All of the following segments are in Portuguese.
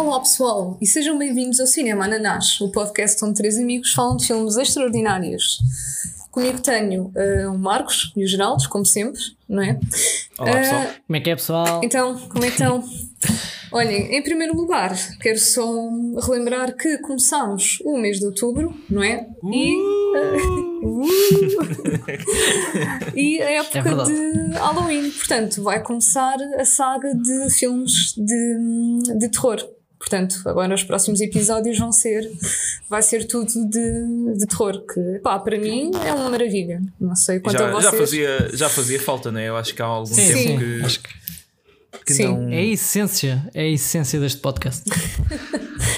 Olá pessoal e sejam bem-vindos ao Cinema Ananás, o podcast onde três amigos falam de filmes extraordinários. Comigo tenho uh, o Marcos e o Geraldo, como sempre, não é? Olá pessoal. Uh, como é que é pessoal? Então, como é que estão? Olhem, em primeiro lugar, quero só relembrar que começámos o mês de outubro, não é? E, uh, e a época É de Halloween. Portanto, vai começar a saga de filmes de, de terror. Portanto, agora os próximos episódios vão ser, vai ser tudo de, de terror, que pá, para mim é uma maravilha. Não sei quanto já, a vocês. já, fazia, já fazia falta, né? Eu acho que há algum Sim, tempo sim. que, Acho que que Sim. não. é a essência, é a essência deste podcast.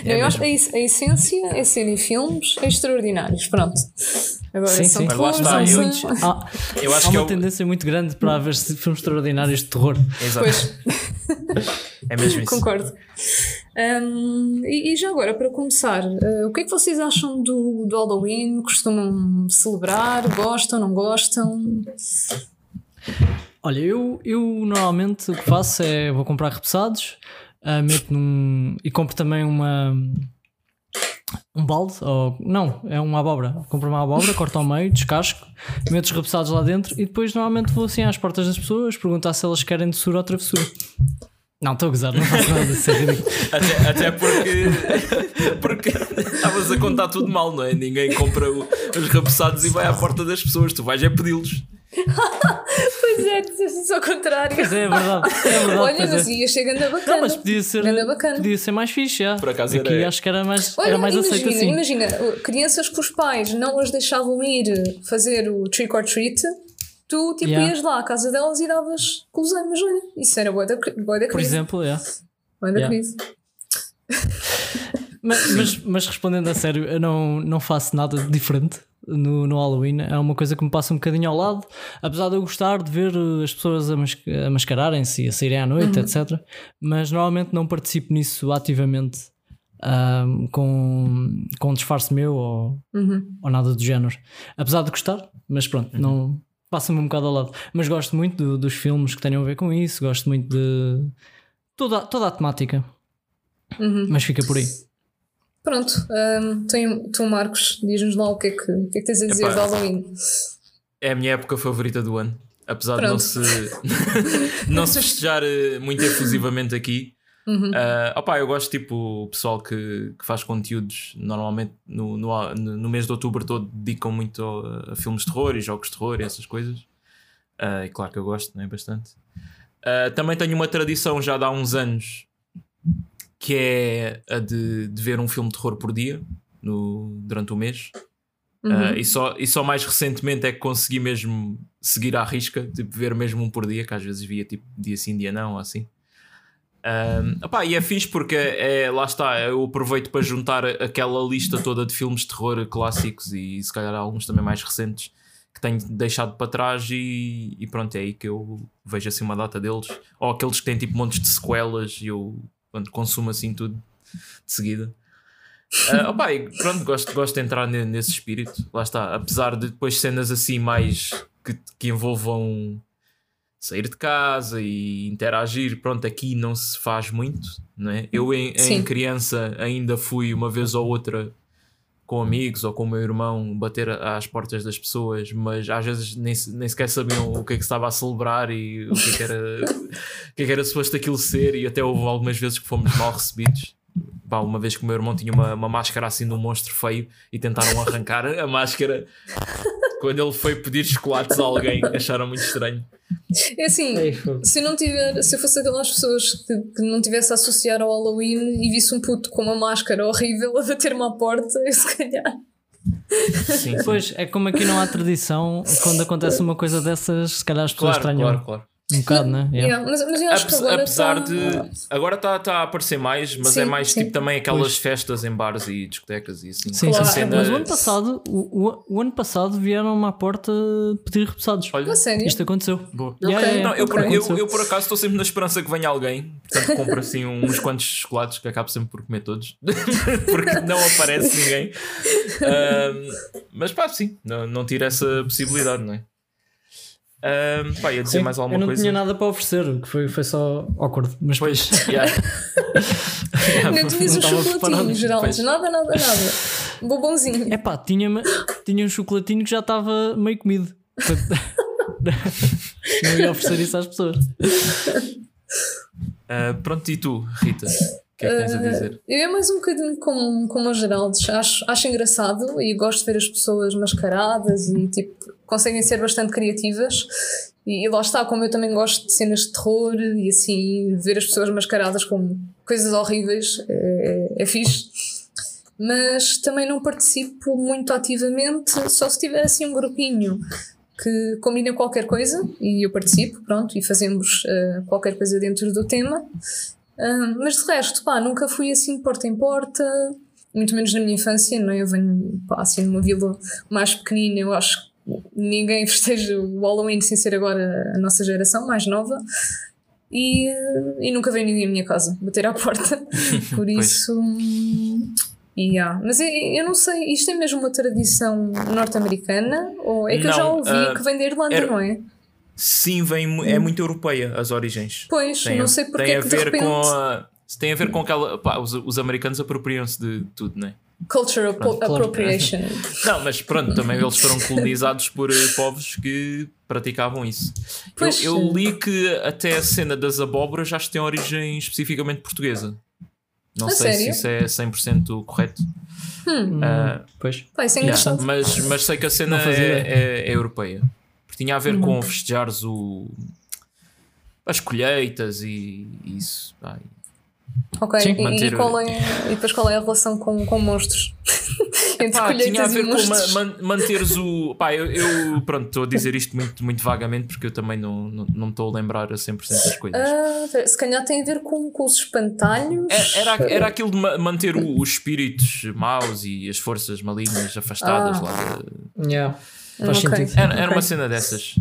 Não, eu acho que a, a essência é serem filmes extraordinários. Pronto. Agora Sim, são sim. Lá terrores, está, eu- muitos- Há, Eu acho há que uma é o- tendência muito grande para haver filmes extraordinários de terror. Exato. Pois, É mesmo isso. concordo. Hum, e, e já agora, para começar, eh, o que é que vocês acham do, do Halloween? Costumam celebrar? Gostam? Não gostam? Olha, eu, eu normalmente o que faço é vou comprar repousados, ah, meto num. e compro também uma. Um balde, ou não, é uma abóbora. Compro uma abóbora, corto ao meio, descasco, meto os repousados lá dentro e depois normalmente vou assim às portas das pessoas perguntar se elas querem doçura ou travessura. Não, estou a gozar, não faço nada disso, é. Até, até porque. Porque estavas a contar tudo mal, não é? Ninguém compra o- os repousados e vai à porta das pessoas. Tu vais é pedi-los. Pois é, dizes ao contrário. Pois é, é verdade. É verdade Olha, é. mas ia chegando a bacana. Não, mas podia ser, podia ser mais fixe, já. Por acaso Aqui era- acho que era mais, Olha, era mais imagina, aceito assim. imagina, crianças que os pais não as deixavam ir fazer o trick or treat, tu tipo Yeah. ias lá à casa delas e davas guloseimas, olha, isso era boa da, boa da Por crise. exemplo, é. Boa da Yeah. crise. Mas, mas, mas respondendo a sério, eu não, não faço nada de diferente no, no Halloween. É uma coisa que me passa um bocadinho ao lado. Apesar de eu gostar de ver uh, as pessoas a, mas, a mascararem-se e a saírem à noite, etc. Mas normalmente não participo nisso ativamente ahm, com, com um disfarce meu ou, Uhum. ou nada do género. Apesar de gostar, mas pronto, não passa-me um bocado ao lado. Mas gosto muito do- dos filmes que tenham a ver com isso, gosto muito de toda, toda a temática. Uhum. Mas fica por aí. Pronto, um, tem, tu Marcos, diz-nos lá o que é que, o que, é que tens a dizer Epá. de Halloween. É a minha época favorita do ano. Apesar de não Pronto. se, não se festejar eh, muito efusivamente aqui. Uhum. Ah, opá, eu gosto tipo o pessoal que, que faz conteúdos normalmente no, no, no mês de outubro todo dedicam muito a, a filmes de terror e jogos de terror e essas coisas. Ah, e claro que eu gosto, né, bastante. Ah, também tenho uma tradição já de há uns anos que é a de, de ver um filme de terror por dia no, durante o mês. Uhum. Ah, e, só, e só mais recentemente é que consegui mesmo seguir à risca, tipo, ver mesmo um por dia, que às vezes via tipo dia sim, dia não, ou assim. Um, opá, e é fixe porque é, lá está, eu aproveito para juntar aquela lista toda de filmes de terror clássicos e se calhar alguns também mais recentes que tenho deixado para trás e, e pronto, é aí que eu vejo assim uma data deles. Ou aqueles que têm tipo montes de sequelas e eu pronto, consumo assim tudo de seguida. Ah, opá, e pronto, gosto, gosto de entrar ne- nesse espírito. Lá está, apesar de depois cenas assim mais que, que envolvam sair de casa e interagir, pronto, aqui não se faz muito, não é? Eu em, em criança ainda fui uma vez ou outra com amigos ou com o meu irmão bater às portas das pessoas, mas às vezes nem, nem sequer sabiam o que é que estava a celebrar e o que é que era, o que é que era suposto aquilo ser, e até houve algumas vezes que fomos mal recebidos. Pá, uma vez que o meu irmão tinha uma, uma máscara assim de um monstro feio e tentaram arrancar a máscara quando ele foi pedir chocolates a alguém, acharam muito estranho. É assim, se eu não tiver, se eu fosse aquelas pessoas que, que não tivesse a associar ao Halloween e visse um puto com uma máscara horrível a bater-me à porta, eu se calhar. Sim, sim. Pois, é como aqui não há tradição, quando acontece uma coisa dessas, se calhar as pessoas Claro, estranham claro, claro. Um bocado, né? Yeah. Yeah, mas, mas eu acho que agora apesar tá- de. Agora está tá a aparecer mais, mas Sim, é mais sim. tipo também aquelas Pois. festas em bares e discotecas e assim. Sim, Claro. Cena- Mas o ano passado, o, o, o ano passado vieram-me à porta pedir repousados. Olha, A sério? Isto aconteceu. boa. Yeah, yeah, yeah. Não, eu, por, Ok. eu, eu por acaso estou sempre na esperança que venha alguém, portanto compro assim uns quantos chocolates que acabo sempre por comer todos, porque não aparece ninguém. Ahm, mas pá, sim, não, não tiro essa possibilidade, não é? Um, pá, ia dizer Sim, mais alguma eu não coisa? tinha nada para oferecer, que foi, foi só awkward. Mas Pois, depois. yeah. Não tinhas um chocolatinho. Geraldo. Nada, nada, nada. Bobãozinho. É pá, tinha, tinha um chocolatinho que já estava meio comido. Não ia oferecer isso às pessoas. Uh, pronto, e tu, Rita? Que é que tens a dizer? Eu é mais um bocadinho como, como o Geraldo. Acho, acho engraçado e gosto de ver as pessoas mascaradas e tipo, conseguem ser bastante criativas. E, e lá está, como eu também gosto de cenas de terror e assim, ver as pessoas mascaradas com coisas horríveis é, é fixe. Mas também não participo muito ativamente, só se tiver assim um grupinho que combina qualquer coisa e eu participo, pronto, e fazemos eh, qualquer coisa dentro do tema. Mas de resto, pá, nunca fui assim de porta em porta, muito menos na minha infância, não é? Eu venho pá, assim numa vila mais pequenina, eu acho que ninguém festeja o Halloween sem ser agora a nossa geração mais nova. E, e nunca veio ninguém à minha casa bater à porta. Por isso. Yeah. Mas eu, eu não sei, isto é mesmo uma tradição norte-americana? Ou é que eu já Não, ouvi ah, que vem da Irlanda, era- não é? Sim, vem, é muito europeia as origens. Pois, Tem, não sei porque tem é a que de ver repente. com a, tem a ver com aquela. Pá, os, os americanos apropriam-se de tudo, não é? Cultural appropriation. Não, mas pronto, também eles foram colonizados por eh, povos que praticavam isso. Eu, Pois, eu li que até a cena das abóboras já tem origem especificamente portuguesa. Não A sei sério? se isso é 100% correto. Ah, Pois. Pá, isso é yeah, mas, mas sei que a cena é, é- é europeia. Tinha a ver com festejares o, as colheitas e isso. Pá, Ok, Sim, e, e manter- qual é, e depois qual é a relação com, com monstros? Entre Pá, tinha a colheitas e ver com ma man- manteres o. Pá, eu, eu, pronto, estou a dizer isto muito, muito vagamente porque eu também não não não estou a lembrar a 100% das coisas. Pera, se calhar tem a ver com, com os espantalhos. É- Era, era aquilo de ma- manter o- os espíritos maus e as forças malignas afastadas Ah. lá. de- Yeah. Faz Ok. sentido. Era, era Ok. uma cena dessas.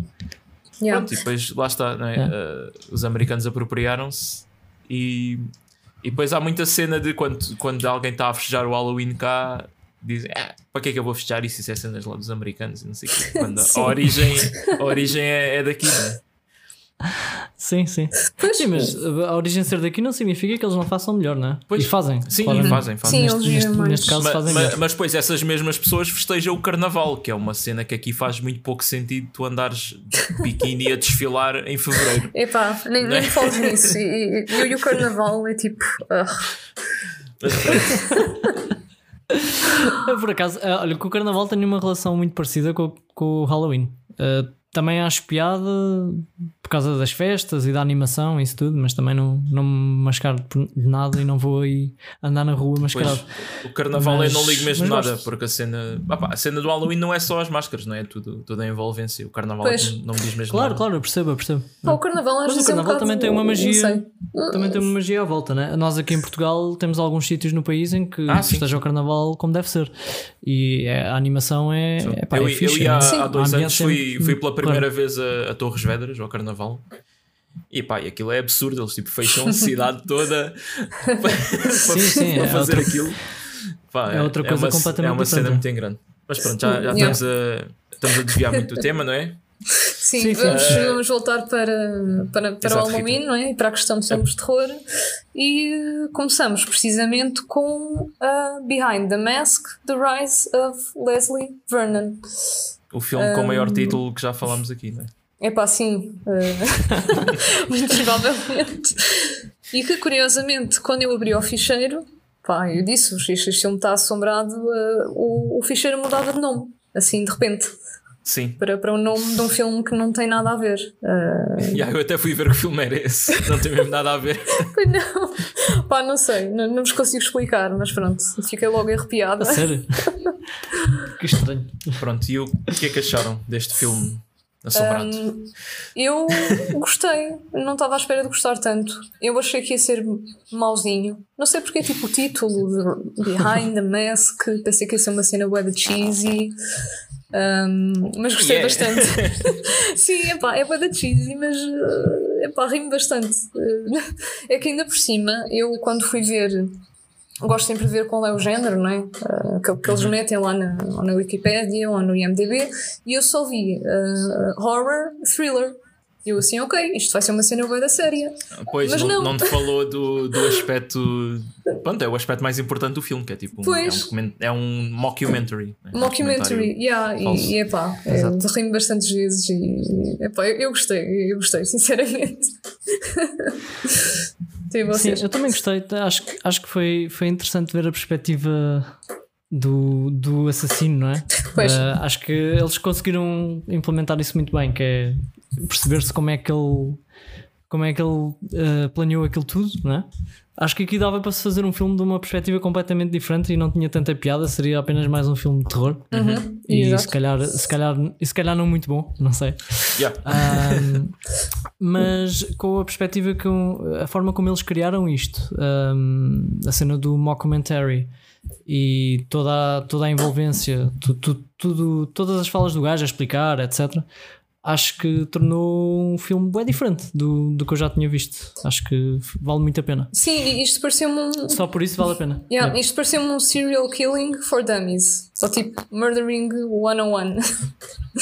Yeah. Pronto, e depois lá está, não é? É. Uh, os americanos apropriaram-se e, e depois há muita cena de quando, quando alguém está a festejar o Halloween cá. Dizem, ah, para que é que eu vou festejar isso? Isso é cenas lá dos americanos e não sei o quê. Quando a origem, a origem é, é daqui, não é? Sim, sim. Pois, Sim, mas a origem ser daqui não significa que eles não façam melhor, não é? Pois. E fazem. Sim, claramente. fazem, fazem. Sim, Neste, eles neste, neste caso Ma- fazem ma- melhor. mas depois essas mesmas pessoas festejam o carnaval, que é uma cena que aqui faz muito pouco sentido tu andares de biquíni a desfilar em fevereiro. Epá, nem, nem me fales nisso. E, e, e, e o carnaval é tipo. ah, Mas Eu, Por acaso, ah, olha, que o Carnaval tem uma relação muito parecida com, com o Halloween. Ah, também acho piada por causa das festas e da animação e isso tudo, mas também não, não me mascaro por nada e não vou aí andar na rua mascarado. Pois, o carnaval Mas- eu não ligo mesmo nada, gosto. porque a cena, pá, a cena do Halloween não é só as máscaras, não é? Tudo, toda a envolvência. O carnaval Pois. não, me diz mesmo Claro, nada. claro, eu percebo, eu percebo. pá, o carnaval Mas o é um carnaval bocado- também tem uma magia. Também tem uma magia à volta, né? Nós aqui em Portugal temos alguns sítios no país em que Ah, esteja o carnaval como deve ser. E é- a animação é. é, pá, eu, é eu fixe, ia há, né? Sim. há dois anos, fui, é- fui pela claro. primeira vez a, a Torres Vedras, ao carnaval. E pá, e aquilo é absurdo, eles tipo, fecham a cidade toda para, Sim, sim, para é fazer outra- aquilo. Pá, é outra coisa uma, completamente É uma cena muito grande. Mas pronto, já, já Yeah. estamos, a, estamos a desviar muito do tema, não é? Sim, Sim, vamos, Eh, vamos voltar para, para, para o Exato, Halloween, Rita. não é? E para a questão de filmes de terror. E começamos precisamente com a Behind the Mask, The Rise of Leslie Vernon. O filme com o Um, maior título que já falámos aqui, não é? É pá, sim. eh, muito provavelmente. E que, curiosamente, quando eu abri o ficheiro, pá, eu disse, "Oxe, este filme está assombrado, eh, o, o ficheiro mudava de nome, assim, de repente, Sim. para, para o nome de um filme que não tem nada a ver. Eh, Yeah, eu até fui ver que filme era esse. Não tem mesmo nada a ver. Pois não. Pá, não sei, não, não vos consigo explicar, mas pronto, fiquei logo arrepiada. A sério? Que estranho. Pronto, e o que é que acharam deste filme assombrado? Hum, eu gostei, não estava à espera de gostar tanto. Eu achei que ia ser mauzinho. Não sei porque, tipo, o título de Behind the Mask, pensei que ia ser uma cena de cheesy. Hum, mas gostei Yeah. bastante. Sim, epá, é de cheesy, mas epá, rimo bastante. É que ainda por cima, eu quando fui ver gosto sempre de ver qual é o género, não é? Uh, que, que eles metem lá na, ou na Wikipedia ou no IMDb e eu só vi uh, horror, thriller. E eu assim, ok, isto vai ser uma cena boa da série. Pois, Mas não, não. não te falou do, do aspecto. Pronto, é o aspecto mais importante do filme, que é tipo um, é um, Pois. é um mockumentary. né? Mockumentary, yeah, falso. e, e epá, Exato. eu rimo bastantes vezes e, e epá, eu, eu gostei, eu gostei, sinceramente. Sim, Sim, vocês. eu também gostei. Acho, que- acho que foi, foi interessante ver a perspectiva do, do assassino, não é? Pois. Ah, acho que eles conseguiram implementar isso muito bem, que é perceber-se como é que ele como é que ele ah, planeou aquilo tudo, não é? Acho que aqui dava para se fazer um filme de uma perspectiva completamente diferente e não tinha tanta piada, seria apenas mais um filme de terror. Uhum, E exato. se calhar, se, calhar, e se calhar não muito bom, não sei. Yeah. Ahm, mas com a perspectiva que a forma como eles criaram isto, ahm, a cena do mockumentary e toda a, toda a envolvência, tu- tu- tudo, todas as falas do gajo a explicar, etc. Acho que tornou um filme bem diferente do, do que eu já tinha visto. Acho que vale muito a pena. Sim, isto pareceu-me um. Só por isso vale a pena. Yeah, Yeah. Isto pareceu-me um serial killing for dummies. Só tipo Murdering 101.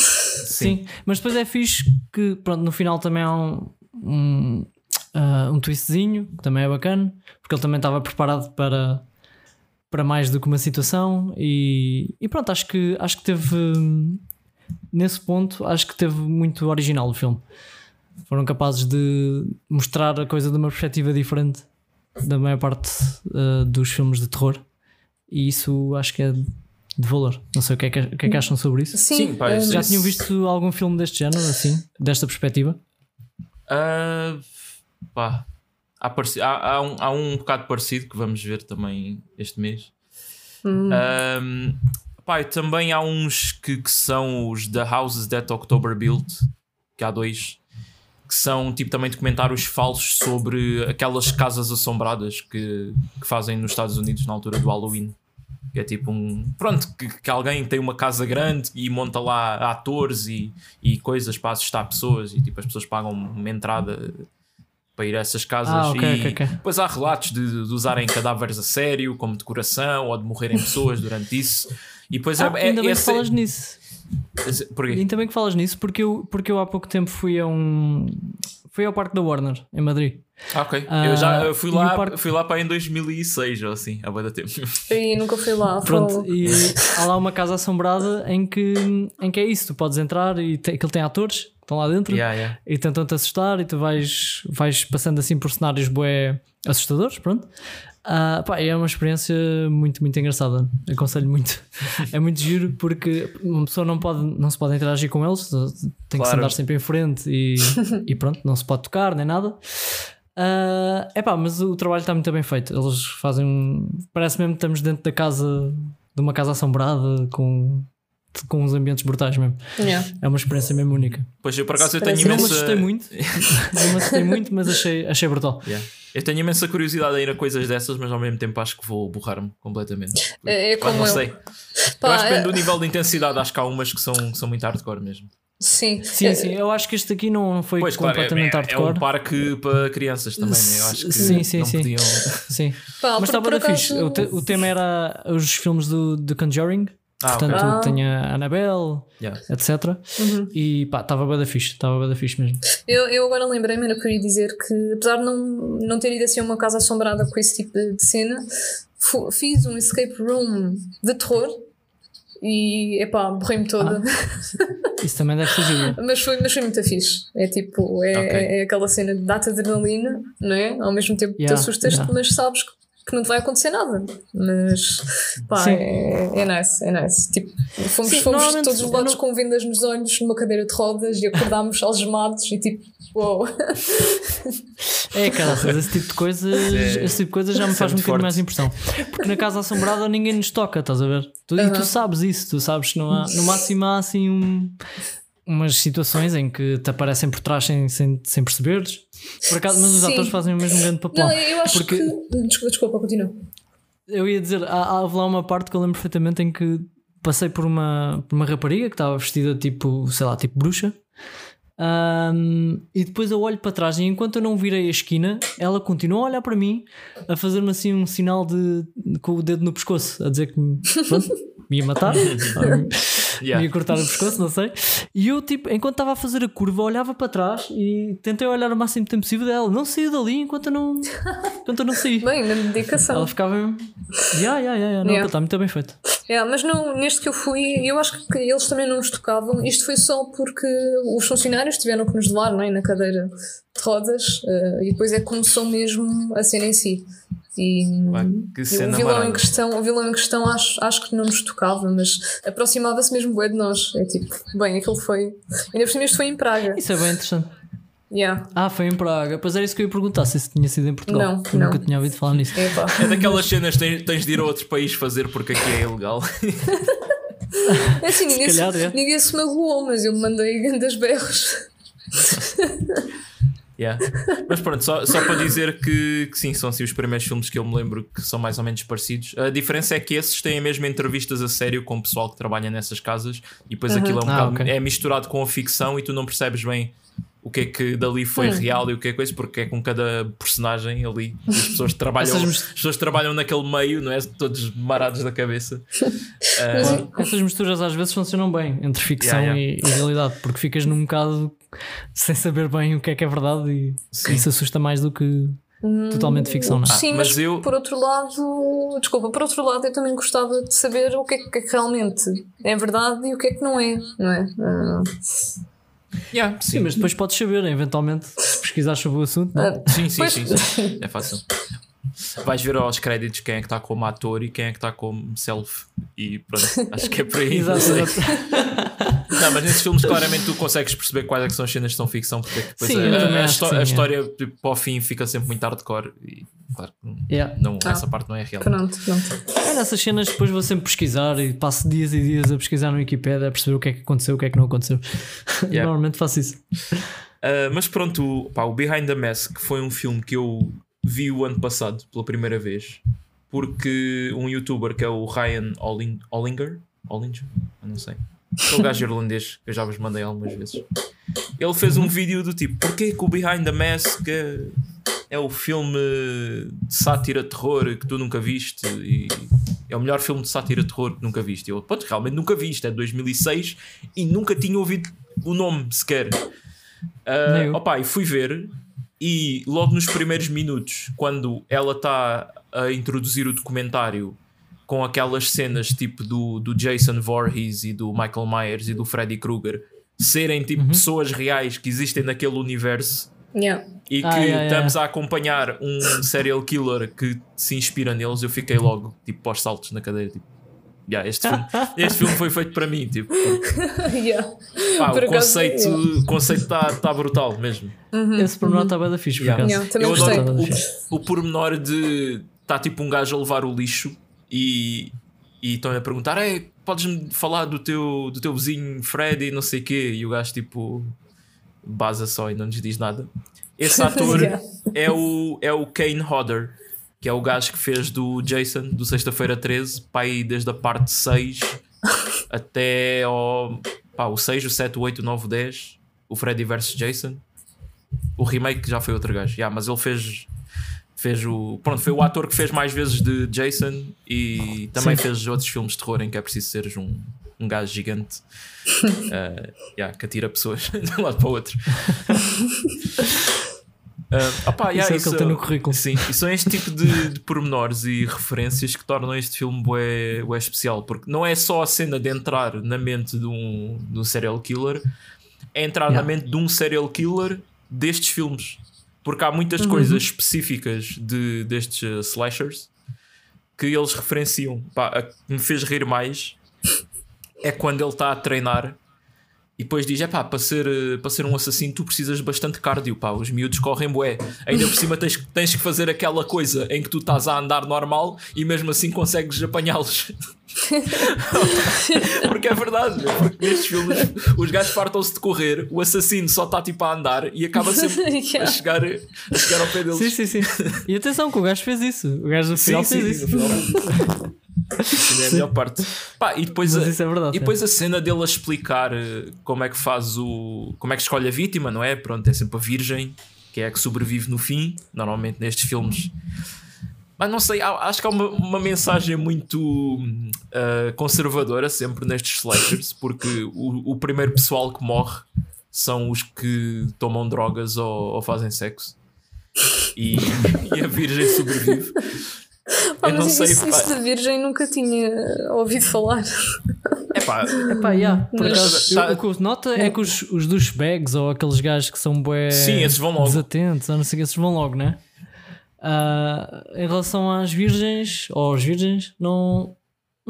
Sim, mas depois é fixe que pronto, no final também há um, um, ah, um twistzinho, que também é bacana, porque ele também estava preparado para, para mais do que uma situação e, e pronto, acho que, acho que teve nesse ponto, acho que teve muito original o filme. Foram capazes de mostrar a coisa de uma perspectiva diferente da maior parte ah, dos filmes de terror e isso acho que é de valor. Não sei o que é que, o que, é que acham sobre isso. Sim, Sim, um, isso- Já tinham visto algum filme deste género, assim, desta perspectiva? Ah, pá, há, há- há um, há um bocado parecido que vamos ver também este mês. Hum. Ahm, pá, também há uns que, que são os The Houses That October Built, que há dois, que são tipo também documentários falsos sobre aquelas casas assombradas que, que fazem nos Estados Unidos na altura do Halloween. Que é tipo um. Pronto, que, que alguém tem uma casa grande e monta lá atores e, e coisas para assustar pessoas e tipo as pessoas pagam uma entrada para ir a essas casas Ah, ok, e ok, ok. depois há relatos de, de usarem cadáveres a sério como decoração ou de morrerem pessoas durante isso e depois Ah, é, é, ainda bem que esse- falas nisso. porquê? Ainda bem que falas nisso, porque eu, porque eu há pouco tempo fui a um. Fui ao Parque da Warner, em Madrid. Ah, ok. Ah, eu já eu fui lá, parque- fui lá para em 2006 ou assim, há de tempo. E nunca fui lá. Pronto, e há lá uma casa assombrada em que, em que é isso: tu podes entrar e tem, aquilo tem atores que estão lá dentro yeah, yeah. e tentam-te assustar e tu vais, vais passando assim por cenários bué assustadores, pronto. Ah, pá, é uma experiência muito, muito engraçada. Aconselho muito. É muito giro porque uma pessoa não, pode, não se pode interagir com eles, tem que se Claro. andar sempre em frente e, e pronto, não se pode tocar nem nada. é pá, mas o trabalho está muito bem feito. Eles fazem. Parece mesmo que estamos dentro da casa, de uma casa assombrada com, com uns ambientes brutais mesmo. Yeah. É uma experiência mesmo única. Pois eu por acaso eu tenho Eu não me imensa assustei muito, não me assustei muito, mas achei, achei brutal. Yeah. Eu tenho imensa curiosidade a ir a coisas dessas, mas ao mesmo tempo acho que vou borrar-me completamente. É, é Pá, como não eu. sei. Pá, eu acho que é- depende do nível de intensidade, acho que há umas que são, que são muito hardcore mesmo. Sim. Sim, É, sim, eu acho que este aqui não foi Pois, claro, é, completamente é, é hardcore. um parque para crianças também, né? eu acho que Sim, sim, não sim. podiam. Sim. Pá, Mas estava fixe. O, te- o tema era os filmes do, do Conjuring. Ah. Portanto, Ah. tem a Annabelle, Yeah. etc. Uhum. E pá, estava bem da fixe. Estava bem da fixe mesmo. Eu, eu agora lembrei-me, era que eu ia dizer que, apesar de não, não ter ido assim a uma casa assombrada com esse tipo de, de cena, fiz um escape room de terror e, epá, borrei-me toda. Isso também deve ser giro. Mas foi, mas foi muito fixe. É tipo, é, Ok. é aquela cena de data adrenalina, não é? Ao mesmo tempo que Yeah, te assustas, yeah. mas sabes que, que não te vai acontecer nada. Mas pá, é, é nice, é nice. Tipo, fomos, Sim, fomos todos eu levados não- com vendas nos olhos numa cadeira de rodas e acordámos algemados e tipo, uou. É, cara, esse tipo de coisas, É- esse tipo de coisas já me faz um bocadinho forte. mais impressão. Porque na casa assombrada ninguém nos toca, estás a ver? Tu, E tu sabes isso, tu sabes que não há, no máximo há assim um- umas situações em que te aparecem por trás sem, sem, sem perceberes. Por acaso, mas os Sim. atores fazem o mesmo grande papel. Não, eu acho Porque- que. Desculpa, desculpa, continua. Eu ia dizer, há, há lá uma parte que eu lembro perfeitamente em que passei por uma, por uma rapariga que estava vestida tipo, sei lá, tipo bruxa. Um, e depois eu olho para trás e enquanto eu não virei a esquina, ela continua a olhar para mim, a fazer-me assim um sinal de, com o dedo no pescoço, a dizer que pronto, me ia matar, me Yeah. ia cortar o pescoço, não sei. E eu, tipo, enquanto estava a fazer a curva, olhava para trás e tentei olhar o máximo tempo possível dela. Não saiu dali enquanto eu não, enquanto eu não saí. Bem, na dedicação. Ela ficava mesmo. Ya, ya, ya, ya. Não, Yeah. está muito bem feito. É, mas não, neste que eu fui, eu acho que eles também não nos tocavam. Isto foi só porque os funcionários tiveram que nos levar não é, na cadeira de rodas eh, e depois é que começou mesmo a cena em si. E, que cena o vilão em questão, o vilão em questão acho, acho que não nos tocava, mas aproximava-se mesmo bué de nós. É tipo, bem, aquilo foi. Ainda por cima isto foi em Praga. Isso é bem interessante. Yeah. Ah, foi em Praga. Pois era isso que eu ia perguntar, se isso tinha sido em Portugal. Não, que eu não. nunca tinha ouvido falar nisso. Epá. É daquelas cenas que tens, tens de ir a outro país fazer porque aqui é ilegal. É assim, ninguém, calhar, se, é. ninguém se magoou, mas eu me mandei grandes berros. Yeah. Mas pronto, só, só para dizer que, que sim, são assim os primeiros filmes que eu me lembro que são mais ou menos parecidos. A diferença é que esses têm mesmo entrevistas a sério com o pessoal que trabalha nessas casas e depois aquilo é, um Ah, bocado, ok. é misturado com a ficção e tu não percebes bem o que é que dali foi real e o que é coisa, porque é com cada personagem ali. As pessoas trabalham, as pessoas trabalham naquele meio, não é? Todos marados da cabeça. Ah, Essas misturas às vezes funcionam bem entre ficção Yeah, E, e realidade, porque ficas num bocado sem saber bem o que é que é verdade e Sim. isso assusta mais do que totalmente ficção, não é? Sim, mas mas, eu- por outro lado, desculpa, por outro lado, eu também gostava de saber o que é que, é realmente é verdade e o que é que não é, não é? Ah, yeah, sim, Sim, mas depois podes saber, eventualmente, se pesquisares sobre o assunto. Não? é? Sim, sim, Pois. sim, sim. É fácil. Vais ver aos créditos quem é que está como ator e quem é que está como self. E pronto, acho que é por aí. não Exato, exato. Não, mas nesses filmes claramente tu consegues perceber quais é que são as cenas que são ficção, porque depois Sim, a, eu a- a que sim, a é. história tipo, para o fim fica sempre muito hardcore e claro, não- Yeah. não, Ah. essa parte não é real. pronto, pronto. É nessas cenas depois vou sempre pesquisar e passo dias e dias a pesquisar no Wikipedia a perceber o que é que aconteceu, o que é que não aconteceu. Yeah. Normalmente faço isso. Uh, mas pronto, o- pá, o Behind the Mask foi um filme que eu vi o ano passado pela primeira vez porque um youtuber que é o Ryan Olling- Ollinger, Ollinger? Eu não sei. Aquele gajo irlandês que eu já vos mandei algumas vezes. Ele fez um vídeo do tipo: Porquê que o Behind the Mask é, é o filme de sátira terror que tu nunca viste? E é o melhor filme de sátira terror que nunca viste. Eu, pronto, realmente nunca vi. Isto é de 2006 e nunca tinha ouvido o nome sequer. Ah, eu. opa, e fui ver e logo nos primeiros minutos, quando ela está a introduzir o documentário com aquelas cenas tipo do, do Jason Voorhees e do Michael Myers e do Freddy Krueger serem tipo Uhum. pessoas reais que existem naquele universo Yeah. e que Ah, yeah, yeah. estamos a acompanhar um serial killer que se inspira neles, eu fiquei logo tipo pós saltos na cadeira, tipo, "Yeah, este, filme, este filme foi feito para mim, tipo, Yeah. pá, o conceito yeah. o conceito está tá brutal mesmo. Esse pormenor está bem da fixe, Yeah. Yeah, eu adoro Tá o, o pormenor de está tipo um gajo a levar o lixo e e estão a perguntar: Ei, podes-me falar do teu, do teu vizinho Freddy e não sei o quê? E o gajo tipo baza só e não nos diz nada. Esse ator Yeah. é, o, é o Kane Hodder, que é o gajo que fez do Jason do Sexta-feira 13, pá, aí desde a parte 6 até ao pá, o 6, o 7, o 8, o 9, o 10, o Freddy vs Jason. O remake já foi outro gajo, yeah, mas ele fez fez o pronto, foi o ator que fez mais vezes de Jason e também Sim. fez outros filmes de terror em que é preciso seres um, um gajo gigante uh, yeah, que atira pessoas de um lado para o outro. Uh, opá, yeah, Isso é o que ele tem no currículo. Sim, e são este tipo de, de pormenores e referências que tornam este filme bué, bué especial, porque não é só a cena de entrar na mente de um, de um serial killer, é entrar na Yeah. mente de um serial killer destes filmes. Porque há muitas Uhum. coisas específicas de, destes uh, slashers que eles referenciam. Pá, a que me fez rir mais é quando ele está a treinar e depois diz: é pá, para ser, eh, para ser um assassino tu precisas de bastante cardio, pá, os miúdos correm bué. Ainda por cima tens, que- tens que fazer aquela coisa em que tu estás a andar normal e mesmo assim consegues apanhá-los. porque é verdade, meu, porque nestes filmes os gajos fartam-se de correr, o assassino só está tipo a andar e acaba sempre a chegar, a chegar ao pé deles. Sim, sim, sim. E atenção que o gajo fez isso. O gajo no final sim, fez sim, isso. É a melhor parte. Pá, e depois, a, isso é verdade. e depois a cena dele a explicar eh, como é que faz o. como é que escolhe a vítima, não é? Pronto, é sempre a virgem que é a que sobrevive no fim, normalmente nestes filmes. Mas não sei, acho que há uma, uma mensagem muito uh, conservadora sempre nestes slashers, porque o, o primeiro pessoal que morre são os que tomam drogas ou, ou fazem sexo. E, e a virgem sobrevive. Pá, Eu não mas sei, isso, isso pá. da Virgem nunca tinha ouvido falar. Epá, Epá, yeah, por Mas- acaso, Tá- eu- o que eu noto é que os, os douchebags ou aqueles gajos que são bué Sim, esses vão logo. desatentos, ou não sei o que, esses vão logo, né? Ah, em relação às virgens ou aos virgens, não,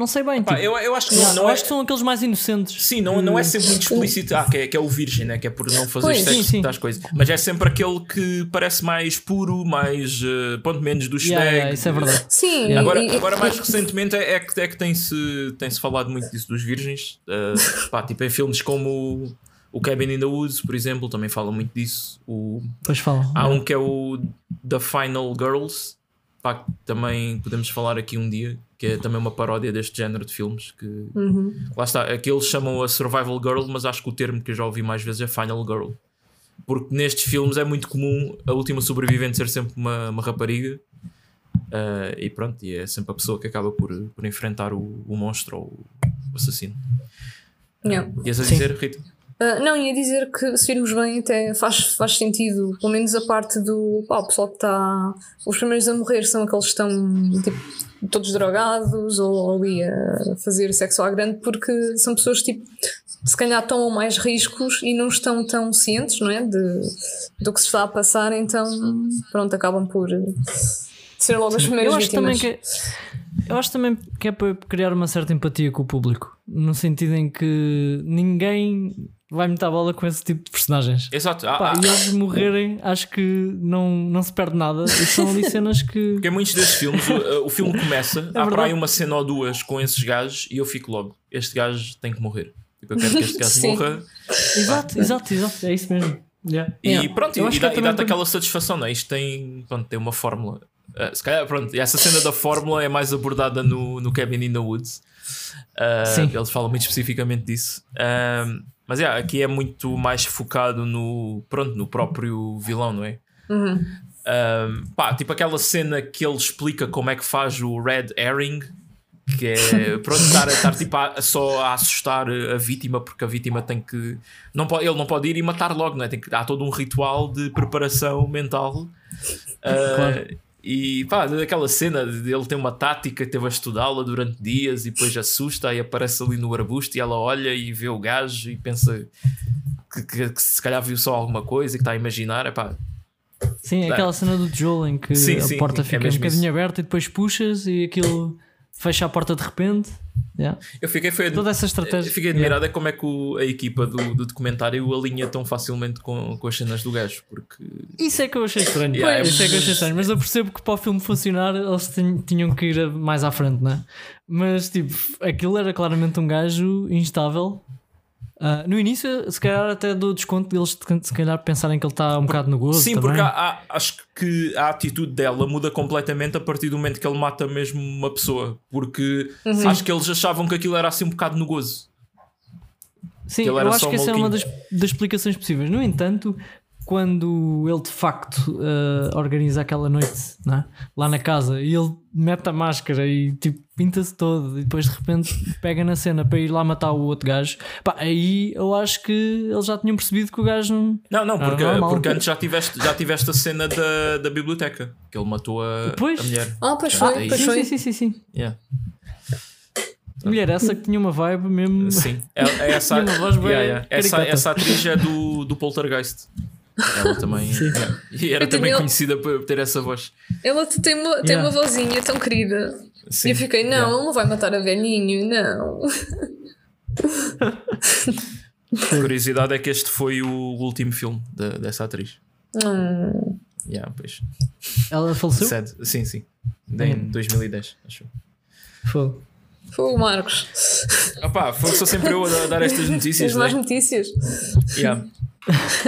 não sei bem. pá, tipo, eu, eu acho que não, não é. acho que são aqueles mais inocentes. Sim, não, não é sempre muito explícito ah, que, é, que é o virgem, né? que é por não fazer Pois, sexo sim, sim. coisas. Mas é sempre aquele que parece mais puro, mais eh, ponto menos do Yeah, shag. yeah, isso é verdade. Sim, Yeah. Agora, e- agora mais recentemente é, é que, é que tem-se tem -se falado muito disso dos virgens. Uh, pá, tipo em filmes como o Cabin in the Woods, por exemplo, também falam muito disso. O, Depois falam. há um que é o The Final Girls, pá, também podemos falar aqui um dia, que é também uma paródia deste género de filmes. Que, Uhum. Lá está, aqui eles chamam a Survival Girl, mas acho que o termo que eu já ouvi mais vezes é Final Girl. Porque nestes filmes é muito comum a última sobrevivente ser sempre uma, uma rapariga. Ah, e pronto, e é sempre a pessoa que acaba por, por enfrentar o, o monstro ou o assassino. Yeah. Ias a Sim. dizer, Rita? Ah, não, ia dizer que se virmos bem até faz, faz sentido, pelo menos a parte do pá, o pessoal que está. Os primeiros a morrer são aqueles que estão tipo, todos drogados ou ali a fazer sexo à grande, porque são pessoas tipo se calhar tomam mais riscos e não estão tão cientes não é, de, do que se está a passar, então pronto, acabam por ser logo as primeiras Eu acho, também vítimas. que é, eu acho também que é para criar uma certa empatia com o público, no sentido em que ninguém vai meter a bola com esse tipo de personagens. Exato. Há- Pá, há- e eles morrerem, acho que não, não se perde nada. E são ali cenas que. Porque em muitos desses filmes o, o filme começa, há para aí uma cena ou duas com esses gajos e eu fico logo, este gajo tem que morrer. Tipo, eu quero que este gajo Sim. morra Exato, exato, exato. É isso mesmo. Yeah. E Yeah. pronto, Eu e, e é dá- e dá-te por- aquela satisfação, não é? Isto tem, pronto, tem uma fórmula. Ah, se calhar, pronto, e essa cena da fórmula é mais abordada no, no Cabin in the Woods. Ah, Sim. Eles falam muito especificamente disso. Ah, mas yeah, aqui é muito mais focado no, pronto, no próprio vilão, não é? Uhum. Um, pá, tipo aquela cena que ele explica como é que faz o red herring, que é pronto, estar, estar tipo a- só a assustar a vítima, porque a vítima tem que. Não pode, ele não pode ir e matar logo, não é? Tem que, há todo um ritual de preparação mental. Uh, Claro. E pá, aquela cena de ele tem uma tática, teve a estudá-la durante dias e depois assusta e aparece ali no arbusto e ela olha e vê o gajo e pensa que, que- que se calhar viu só alguma coisa e que está a imaginar. Epá, Sim, Dá. aquela cena do Joel em que Sim, a sim, porta é fica um mesmo bocadinho isso. aberta e depois puxas e aquilo fecha a porta de repente. Yeah. eu fiquei foi Toda essa estratégia. Eu fiquei admirado é como é que o- a equipa do, do documentário alinha tão facilmente com, com as cenas do gajo, porque Isso é que eu achei estranho. Yeah, Isso é é que eu achei estranho. Mas eu percebo que para o filme funcionar eles tin- tinham que ir mais à frente, não é? Mas tipo, aquilo era claramente um gajo instável. Ah, no início, se calhar até dou desconto deles de- se calhar pensarem que ele está um bocado no gozo. sim, também. porque há- há- acho que a atitude dela muda completamente a partir do momento que ele mata mesmo uma pessoa, porque acho que eles achavam que aquilo era assim um bocado no gozo. Sim, eu acho que essa é uma das, das explicações possíveis. No entanto, quando ele de facto ah, organiza aquela noite não é? lá na casa e ele mete a máscara e tipo pinta-se todo e depois de repente pega na cena para ir lá matar o outro gajo, pá, aí eu acho que eles já tinham percebido que o gajo não. Não, não, Ah, porque, normal. porque antes já tiveste, já tiveste a cena da, da biblioteca, que ele matou a, Pois. a mulher. Ah, pois Ah, foi, é pois sim, foi. sim, sim, sim, sim. Yeah. Mulher, essa que tinha uma vibe mesmo. Sim, é, é essa, Tinha uma voz bem yeah, yeah. essa, essa atriz é do, do Poltergeist. Ela também. Yeah. E era Eu também também- conhecida por ter essa voz. Ela tem uma, tem Yeah. uma vozinha tão querida. Sim. E eu fiquei, não, Yeah. não vai matar a velhinho, não. A curiosidade é que este foi o último filme da- dessa atriz. Hum. Yeah, pois. Ela faleceu? Sad. Sim, sim. Em Hum. 2010, acho. Foi. Foi o Marcos. Opá, foi só sempre eu a dar estas notícias. As más né? notícias. Yeah.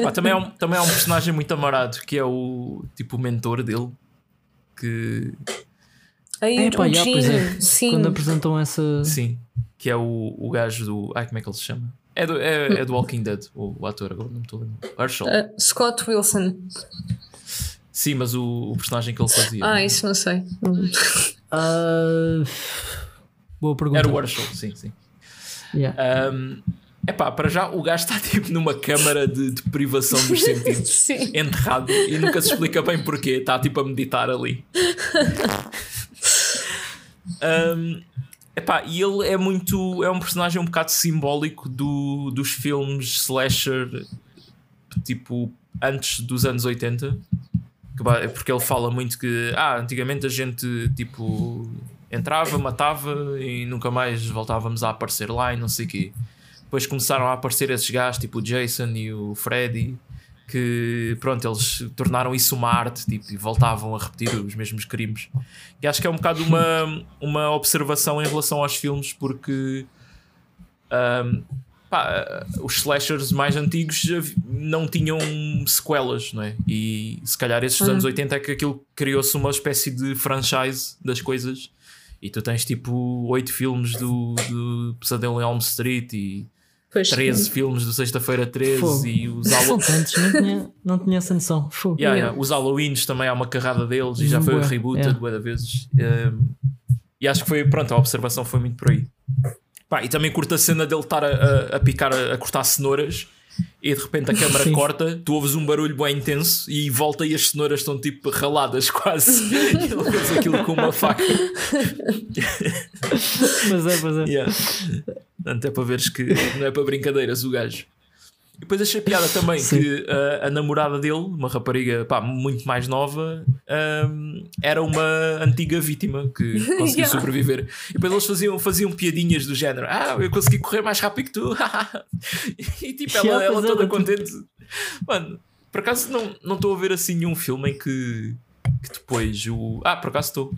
Pá, também, há um, também há um personagem muito amarado que é o tipo o mentor dele. Que Aí É, pá, já, pois é. Sim. Quando apresentam essa. Sim, que é o, o gajo do. Ai, como é que ele se chama? É do, é, é do Walking Dead, o, o ator, agora não me estou a lembrar. Herschel. Uh, Scott Wilson. Sim, mas o, o personagem que ele fazia. Ah, isso não sei. Ah, boa pergunta. Era o Herschel, sim, sim. Yeah. Um, epá, para já o gajo está tipo numa câmara de, de privação dos sentidos, enterrado, e nunca se explica bem porquê. Está tipo a meditar ali. Um, epá, e ele é muito. É um personagem um bocado simbólico do, dos filmes slasher, tipo, antes dos anos 80. que ba- Porque ele fala muito que ah, antigamente a gente tipo entrava, matava e nunca mais voltávamos a aparecer lá e não sei o quê. Depois começaram a aparecer esses gajos, tipo o Jason e o Freddy, que pronto, eles tornaram isso uma arte tipo, e voltavam a repetir os mesmos crimes. E acho que é um bocado uma, uma observação em relação aos filmes, porque ahm, pá, os slashers mais antigos não tinham sequelas, não é? E se calhar esses dos anos 80 é que aquilo criou-se uma espécie de franchise das coisas. E tu tens tipo 8 filmes do, do Pesadelo em Elm Street e Pois, 13 filmes do Sexta-feira 13 Fogo. e os, São Hallow... tantos, não tinha, não tinha essa noção. Fogo. Yeah, Yeah. yeah. os Halloweens também há uma carrada deles e já foi Bué, rebooted yeah. de vezes. Um, e acho que foi, pronto, a observação foi muito por aí. Pá, e também curto a cena dele estar a, a, a picar, a, a cortar cenouras e de repente a câmara corta, tu ouves um barulho bem intenso e volta e as cenouras estão tipo raladas quase. ele fez aquilo com uma faca. Mas é, mas é. Yeah. Portanto, é para veres que não é para brincadeiras o gajo. E depois achei piada também Sim. que uh, a namorada dele, uma rapariga pá, muito mais nova, um, era uma antiga vítima que conseguiu Yeah. sobreviver. E depois eles faziam, faziam piadinhas do género: Ah, eu consegui correr mais rápido que tu. e tipo, ela, ela é, toda tipo- contente. Mano, por acaso não não estou a ver assim nenhum filme em que, que depois o. Ah, por acaso estou.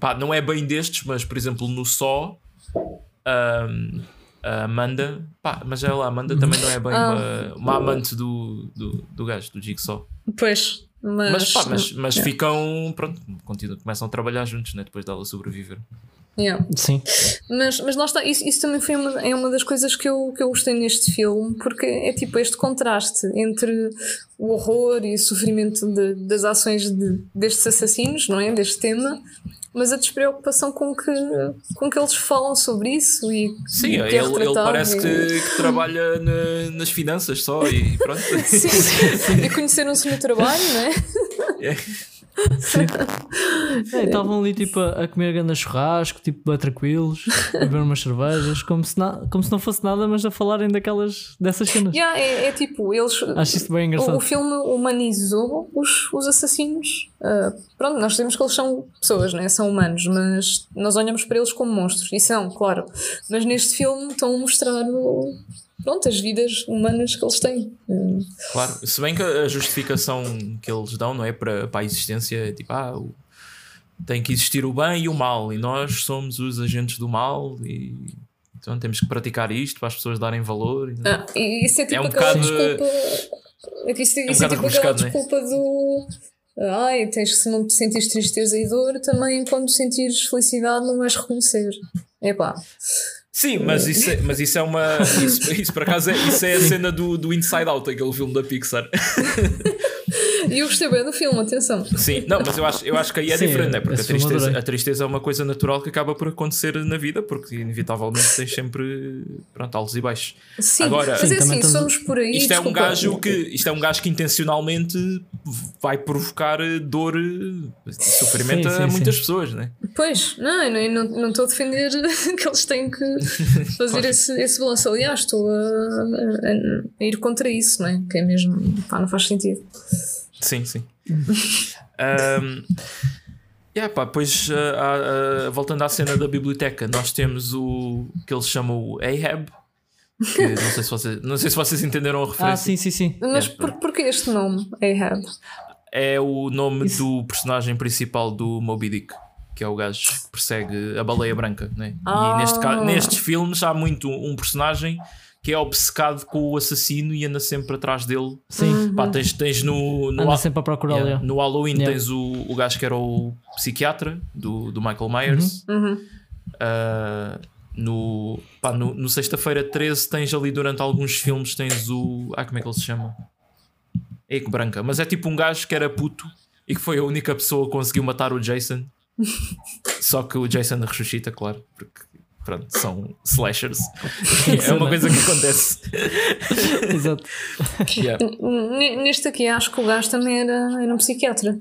Pá, não é bem destes, mas por exemplo no Só. um, a Amanda, pá, mas ela, a Amanda também não é bem Ah. uma, uma amante do, do, do gajo, do Jigsaw. Pois, mas. Mas, pá, mas, mas Yeah. ficam, pronto, continuam, começam a trabalhar juntos, né, depois dela sobreviver. Yeah. Sim. Mas, mas lá está, isso, isso também foi uma, é uma das coisas que eu, que eu gostei neste filme, porque é tipo este contraste entre o horror e o sofrimento de- das ações de- destes assassinos, não é? Deste tema, mas a despreocupação com que, com que eles falam sobre isso e Sim, que ele, é ele parece e- que, que trabalha na- nas finanças só e pronto. Sim, e conheceram-se no trabalho, não é? É, Estavam ali tipo a, a comer grande churrasco, tipo bem tranquilos, a beber umas cervejas, como se, na, como se não fosse nada, mas a falarem daquelas, dessas cenas. Yeah, é, é tipo, eles. Acho isso bem O, engraçado. o filme humanizou os, os assassinos. Ah, pronto, nós sabemos que eles são pessoas, né? são humanos, mas nós olhamos para eles como monstros. E são, claro. Mas neste filme estão a mostrar o- pronto, as vidas humanas que eles têm. Claro, se bem que a justificação que eles dão não é para, para a existência, é tipo, ah, o- tem que existir o bem e o mal, e nós somos os agentes do mal, e então temos que praticar isto para as pessoas darem valor. e- Ah, isso é tipo É um aquela bocado- desculpa. É, isso, um isso é tipo aquela é? desculpa do. Ai, tens que se não te sentires tristeza e dor, também quando sentires felicidade não vais reconhecer. Epá. Sim, mas isso é, mas isso é uma. Isso, isso por acaso é, isso é a cena do, do Inside Out, aquele filme da Pixar. E eu gostei bem do filme, atenção. Sim, não, mas eu acho, eu acho que aí é Sim, diferente, né? porque a tristeza, a tristeza é uma coisa natural que acaba por acontecer na vida, porque inevitavelmente tens sempre pronto, altos e baixos. Sim, Agora- mas é assim, estamos- somos por aí. Isto é um gajo que isto é um gajo que intencionalmente vai provocar dor e sofrimento Sim, sim, a muitas sim. pessoas, né? Pois, não, eu não- não não estou a defender que eles têm que fazer esse, esse balanço. Aliás, estou a, a- a ir contra isso, não é? Que é mesmo. Pá, não faz sentido. Sim, sim. um, yeah, pá, pois uh, uh, voltando à cena da biblioteca, nós temos o que eles chamam o Ahab. Que não, sei se vocês, não sei se vocês entenderam a Ah, referência. sim, sim, sim. Mas É, por, porquê este nome, Ahab? É o nome Isso. do personagem principal do Moby Dick, que é o gajo que persegue a baleia branca. Né? Ah. E neste nestes filmes há muito um personagem que é obcecado com o assassino e anda sempre atrás dele. Sim, Pá, tens, tens no, no, anda sempre a procurar yeah, no Halloween Yeah. tens o, o gajo que era o psiquiatra do, do Michael Myers. Uhum. Uh, no, pá, no, no Sexta-feira 13 tens ali durante alguns filmes tens o. Ah, como é que ele se chama? É que branca, mas é tipo um gajo que era puto e que foi a única pessoa que conseguiu matar o Jason. Só que o Jason ressuscita, claro, porque pronto, são slashers. é uma coisa que acontece. Exato. Yeah. Neste aqui, acho que o gajo também era, era um psiquiatra.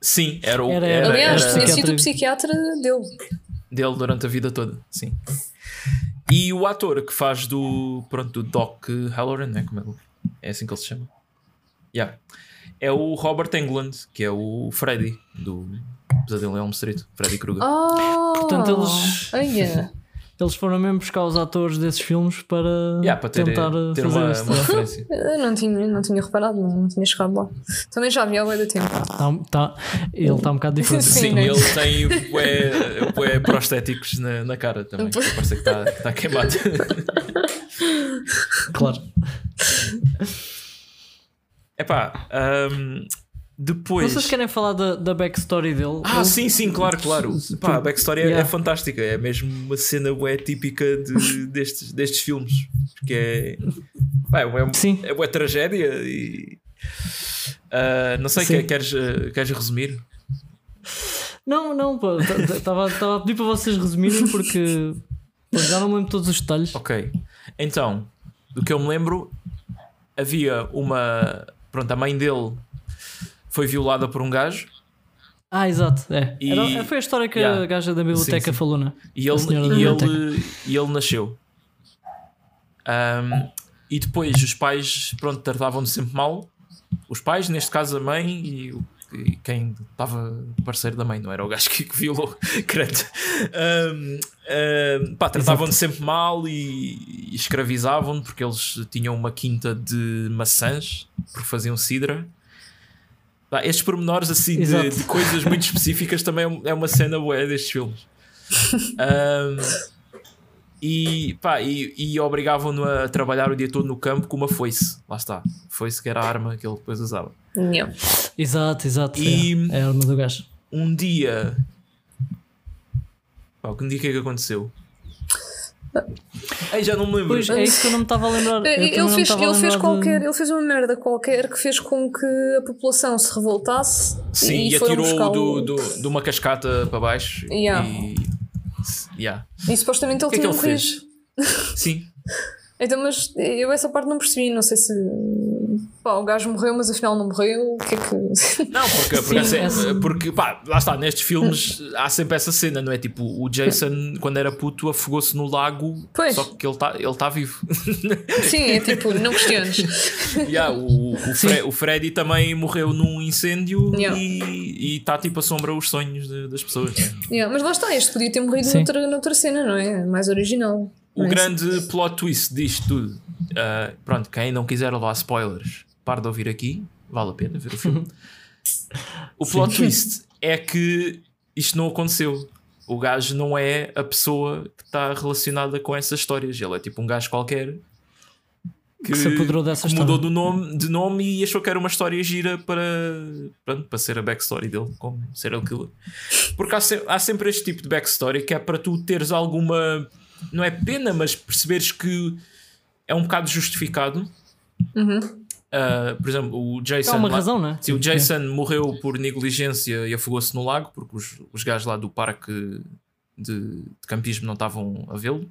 Sim, era o Era- era, Aliás, era tinha sido psiquiatra. o psiquiatra dele. dele durante a vida toda. Sim. E o ator que faz do, pronto, do Doc Halloran, né? Como é, ele- é assim que ele se chama? Yeah. É o Robert Englund, que é o Freddy do Pesadelo em Elm Street, Freddy Krueger. Ah, Portanto, eles- Olha. Eles foram mesmo buscar os atores desses filmes para, Yeah, para ter, tentar ter fazer uma, uma referência. Eu não tinha, não tinha reparado, não, não tinha chegado lá. Também já vi há de tempo. Tá- tá- ele está um bocado diferente. Sim, Sim, né? ele tem bué, bué prostéticos na, na cara também. que Parece que está está queimado. claro. Epá, um, depois. Vocês querem falar da, da backstory dele? Ah, Ele- sim, sim, claro, claro. Pá, a backstory é- é, Yeah. fantástica. É mesmo uma cena bué típica de, destes, destes filmes. Porque é. Pá, é, bué- Sim. é bué tragédia e. Ah, não sei, Sim. quer- queres, ah, queres resumir? Não, não, estava a pedir para vocês resumirem porque pô, já não me lembro todos os detalhes. Ok. Então, do que eu me lembro, havia uma. Pronto, a mãe dele foi violada por um gajo Ah, exato. É. E- Era- foi a história que Yeah. a gaja da biblioteca Sim, sim. falou, né? e ele, e ele, e ele nasceu. Ahm, e depois os pais, pronto, tratavam-no sempre mal. Os pais, neste caso a mãe e, o- e quem estava parceiro da mãe, não era o gajo que, que violou, credo. Ahm, ahm, pá, tratavam-no sempre mal e, e escravizavam-no porque eles tinham uma quinta de maçãs, porque faziam cidra. Pá, estes pormenores assim de, de coisas muito específicas também é um- é uma cena boa destes filmes. Ahm, e, pá, e, e obrigavam-no a trabalhar o dia todo no campo com uma foice. Lá está. Foice que era a arma que ele depois usava. Não. Exato, exato. E- É, é a arma do gajo. Um dia. Pá, um dia o que é que aconteceu? Ei, já não me lembro. Pois é isso que eu não me estava a lembrar. Eu também Ele fez, ele, fez lembrar de- qualquer, ele fez uma merda qualquer que fez com que a população se revoltasse Sim, e, e foram atirou do, do, de uma cascata para baixo. Yeah. E. Yeah. E supostamente ele O que é que tinha ele morrido. fez? Sim. Então, mas eu essa parte não percebi, não sei se pá, o gajo morreu, mas afinal não morreu. O que é que. Não, porque, porque, Sim, assim, essa- porque pá, lá está, nestes filmes há sempre essa cena, não é? Tipo, o Jason, quando era puto, afogou-se no lago, Pois. só que ele está ele tá vivo. Sim, é tipo, não questiones. Yeah, o, o, Fre- o Freddy também morreu num incêndio Yeah. e está tipo assombra os sonhos de- das pessoas. Yeah, mas lá está, este podia ter morrido noutra, noutra cena, não é? Mais original. O grande plot twist disto tudo, ah, pronto, quem não quiser levar spoilers, para de ouvir aqui, vale a pena ver o filme. o plot twist é que isto não aconteceu. O gajo não é a pessoa que está relacionada com essas histórias. Ele é tipo um gajo qualquer Que se apoderou dessa que mudou do nome, de nome e achou que era uma história gira para, pronto, para ser a backstory dele, como serial killer. Porque há, se- há sempre este tipo de backstory que é para tu teres alguma, não é pena, mas perceberes que é um bocado justificado. Ah, por exemplo, o Jason. Há uma lá- razão, não é? Sim, o Jason morreu por negligência e afogou-se no lago porque os, os gajos lá do parque de, de campismo não estavam a vê-lo.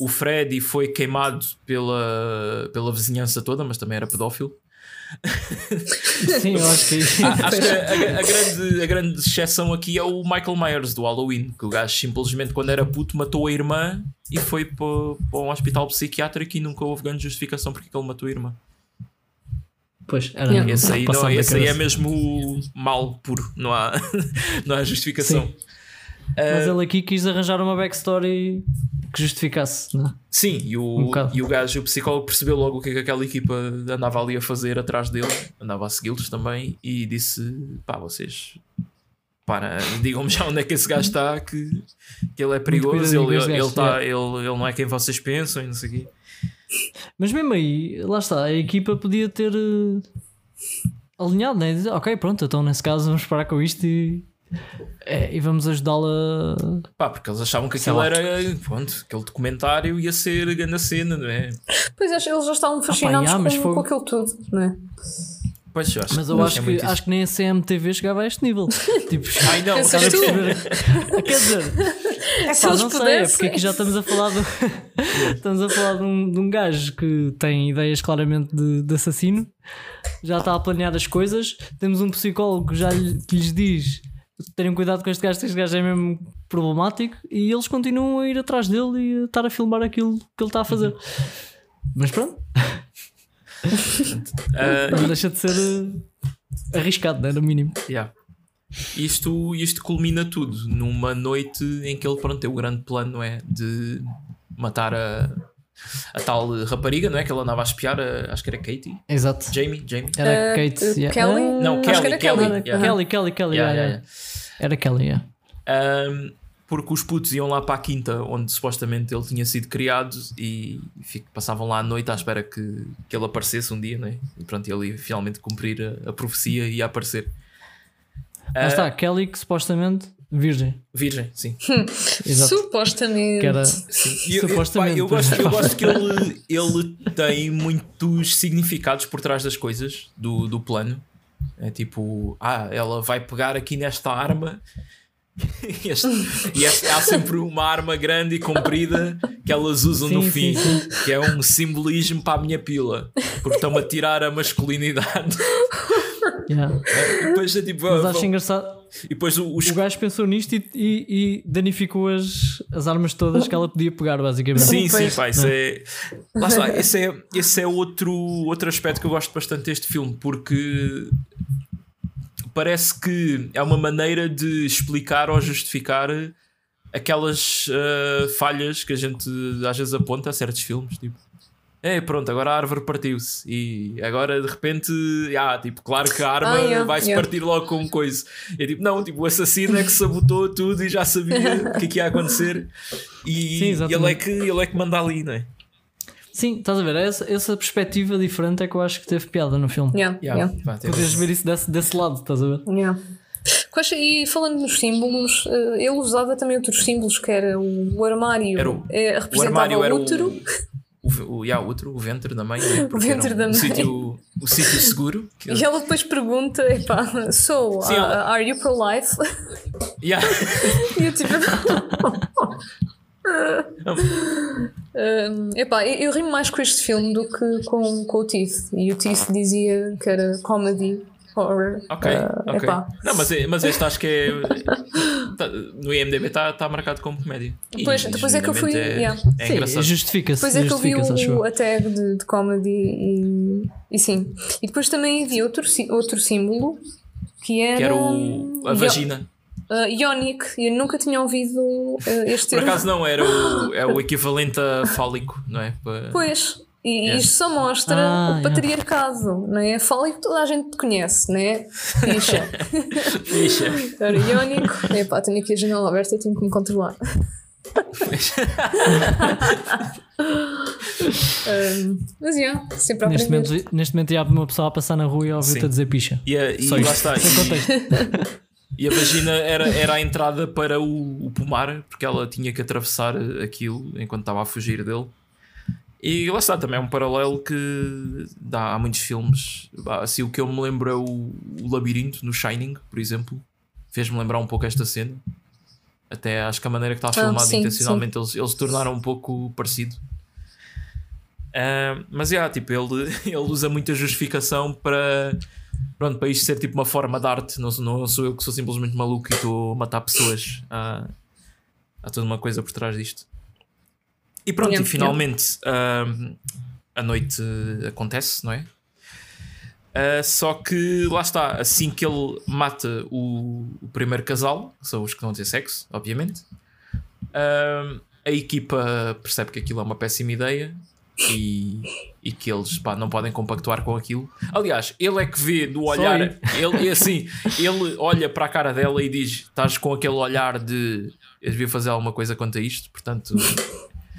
O Freddy foi queimado pela, pela vizinhança toda, mas também era pedófilo. Sim, eu acho que é acho que a, a- grande, a grande exceção aqui é o Michael Myers do Halloween, que o gajo simplesmente, quando era puto, matou a irmã e foi para, para um hospital psiquiátrico e nunca houve grande justificação porque que ele matou a irmã. Pois, era Yeah. Esse aí, não, esse aí é mesmo mal puro, não há, não há justificação. Sim. Mas ele aqui quis arranjar uma backstory que justificasse, não é? Sim, e o, Um e o gajo, o psicólogo, percebeu logo o que é que aquela equipa andava ali a fazer atrás dele, andava a segui-los também e disse: pá, vocês para, digam-me já onde é que esse gajo está, que, que ele é perigoso, ele, ele, ele, tá, é. ele, ele não é quem vocês pensam e não sei o quê. Mas mesmo aí, lá está, a equipa podia ter eh, alinhado, né? Dizer, ok, pronto, então nesse caso vamos parar com isto e, é, e vamos ajudá-la. Pá, porque eles achavam que aquilo era, pronto, aquele documentário ia ser grande cena, não é? Pois eles já estavam fascinados yeah, mas com, foi- com aquilo tudo, não é? Pois, eu acho, Mas eu acho é que, acho que nem a CMTV chegava a este nível. tipo, Ai não, estás a perceber? quer dizer, é pá, não sei, é porque aqui já estamos a falar de, estamos a falar de um, de um gajo que tem ideias claramente de, de assassino, já está a planear as coisas. Temos um psicólogo que já lhe- que lhes diz: tenham cuidado com este gajo, este gajo é mesmo problemático, e eles continuam a ir atrás dele e a estar a filmar aquilo que ele está a fazer. Mas pronto, não deixa de ser eh, arriscado, né? no mínimo. Yeah. Isto, isto culmina tudo numa noite em que ele pronto, tem o grande plano não é, de matar a, a tal rapariga, não é? Que ele andava a espiar, a- acho que era Katie. Exato. Jamie? Jamie? Era Eh, Kate. eh, yeah. Kelly? Não, Acho que Kelly, era Kelly. Kelly. yeah. Kelly, Kelly, Kelly. Yeah, yeah, yeah, yeah. Era Kelly, yeah. Um, porque os putos iam lá para a quinta onde supostamente ele tinha sido criado e passavam lá à noite à espera que, que ele aparecesse um dia, né? E pronto, ele ia finalmente cumprir a, a profecia e ia aparecer. Lá Ah, está, Kelly que supostamente virgem. Virgem, sim. Exato. Supostamente. Era. Sim. Eu- eu- Supostamente. pá, Eu, gosto, eu gosto que ele, ele tem muitos significados por trás das coisas do, do plano. É tipo, ah, ela vai pegar aqui nesta arma. Este- e este- há sempre uma arma grande e comprida que elas usam no Sim, fim, sim, que é um simbolismo para a minha pila, porque estão a tirar a masculinidade. Yeah. E depois é tipo, Mas ah, acho vão- engraçado. E depois o- os O gajo pensou nisto e, e- e danificou as, as armas todas que ela podia pegar, basicamente. Sim, sim, pá, isso é. Lá está, esse é, esse é outro, outro aspecto que eu gosto bastante deste filme, porque parece que é uma maneira de explicar ou justificar aquelas ah, falhas que a gente às vezes aponta a certos filmes, tipo. É, pronto, agora a árvore partiu-se e agora de repente, ah, tipo, claro que a arma Ah, yeah, vai-se yeah. partir logo com coisa. É tipo, não, tipo, o assassino é que sabotou tudo e já sabia o que é que ia acontecer e, Sim, e ele, é que, ele é que manda ali, não é? Sim, estás a ver? Essa, essa perspectiva diferente é que eu acho que teve piada no filme. Yeah, Yeah, yeah, Podes ver isso desse, desse lado, estás a ver? yeah. E falando nos símbolos, eh, ele usava também outros símbolos, que era o, o armário, Era o- eh, o representava armário o era útero, o, o, o, yeah, o outro, o ventre da mãe, né? Porque ventre um, da mãe. sítio, o sítio seguro. que- e ela depois pergunta: epá, so, Sim, uh, ela- are you pro-life? Yeah. e eu tipo. Um, epá, eu, eu rimo mais com este filme do que com, com o Teeth. E o Teeth dizia que era comedy, horror. Ok, Uh, ok. epá. Não, mas, é- mas este acho que é. tá- no IMDB está tá marcado como comédia. E Depois- depois é que eu fui- É, yeah. é Sim, engraçado. justifica-se. Depois é que eu vi o, a tag de, de comedy e, e sim. E depois também vi outro, outro símbolo que era. Que era o, a vagina. uh, Ionic. Eu nunca tinha ouvido uh, este Por termo. acaso não, era o, é o equivalente a fálico, não é? Pois. E Yeah. isto só mostra Ah, o patriarcado, não é? Fálico toda a gente conhece, não é? Ficha. Ficha. Era iónico. Epá, tenho aqui a janela aberta, tenho que me controlar. Um, mas yeah, sempre a Neste momento, neste momento ia uma pessoa a passar na rua e ouvir-te Sim. a dizer picha. E, a, e Só lá isto. está. E, e a vagina era, era a entrada para o, o pomar, porque ela tinha que atravessar aquilo enquanto estava a fugir dele. E lá está, também é um paralelo que dá há muitos filmes. Assim, o que eu me lembro é o, o labirinto no Shining, por exemplo. Fez-me lembrar um pouco esta cena. Até acho que a maneira que está Ah, filmado sim, intencionalmente eles, eles tornaram um pouco parecido. Ah, mas é, tipo, ele, ele usa muita justificação para, pronto, para isto ser tipo uma forma de arte. Não, sou- não sou eu que sou simplesmente maluco e estou a matar pessoas. Há, há toda uma coisa por trás disto. E pronto, Yeah, e finalmente a noite acontece, não é? Ah, só que lá está, assim que ele mata o, o primeiro casal, que são os que não têm sexo, obviamente, ah, a equipa percebe que aquilo é uma péssima ideia e, e que eles pá, não podem compactuar com aquilo. Aliás, ele é que vê do olhar, ele é assim, ele olha para a cara dela e diz: Estás com aquele olhar de eu devia fazer alguma coisa quanto a isto, portanto.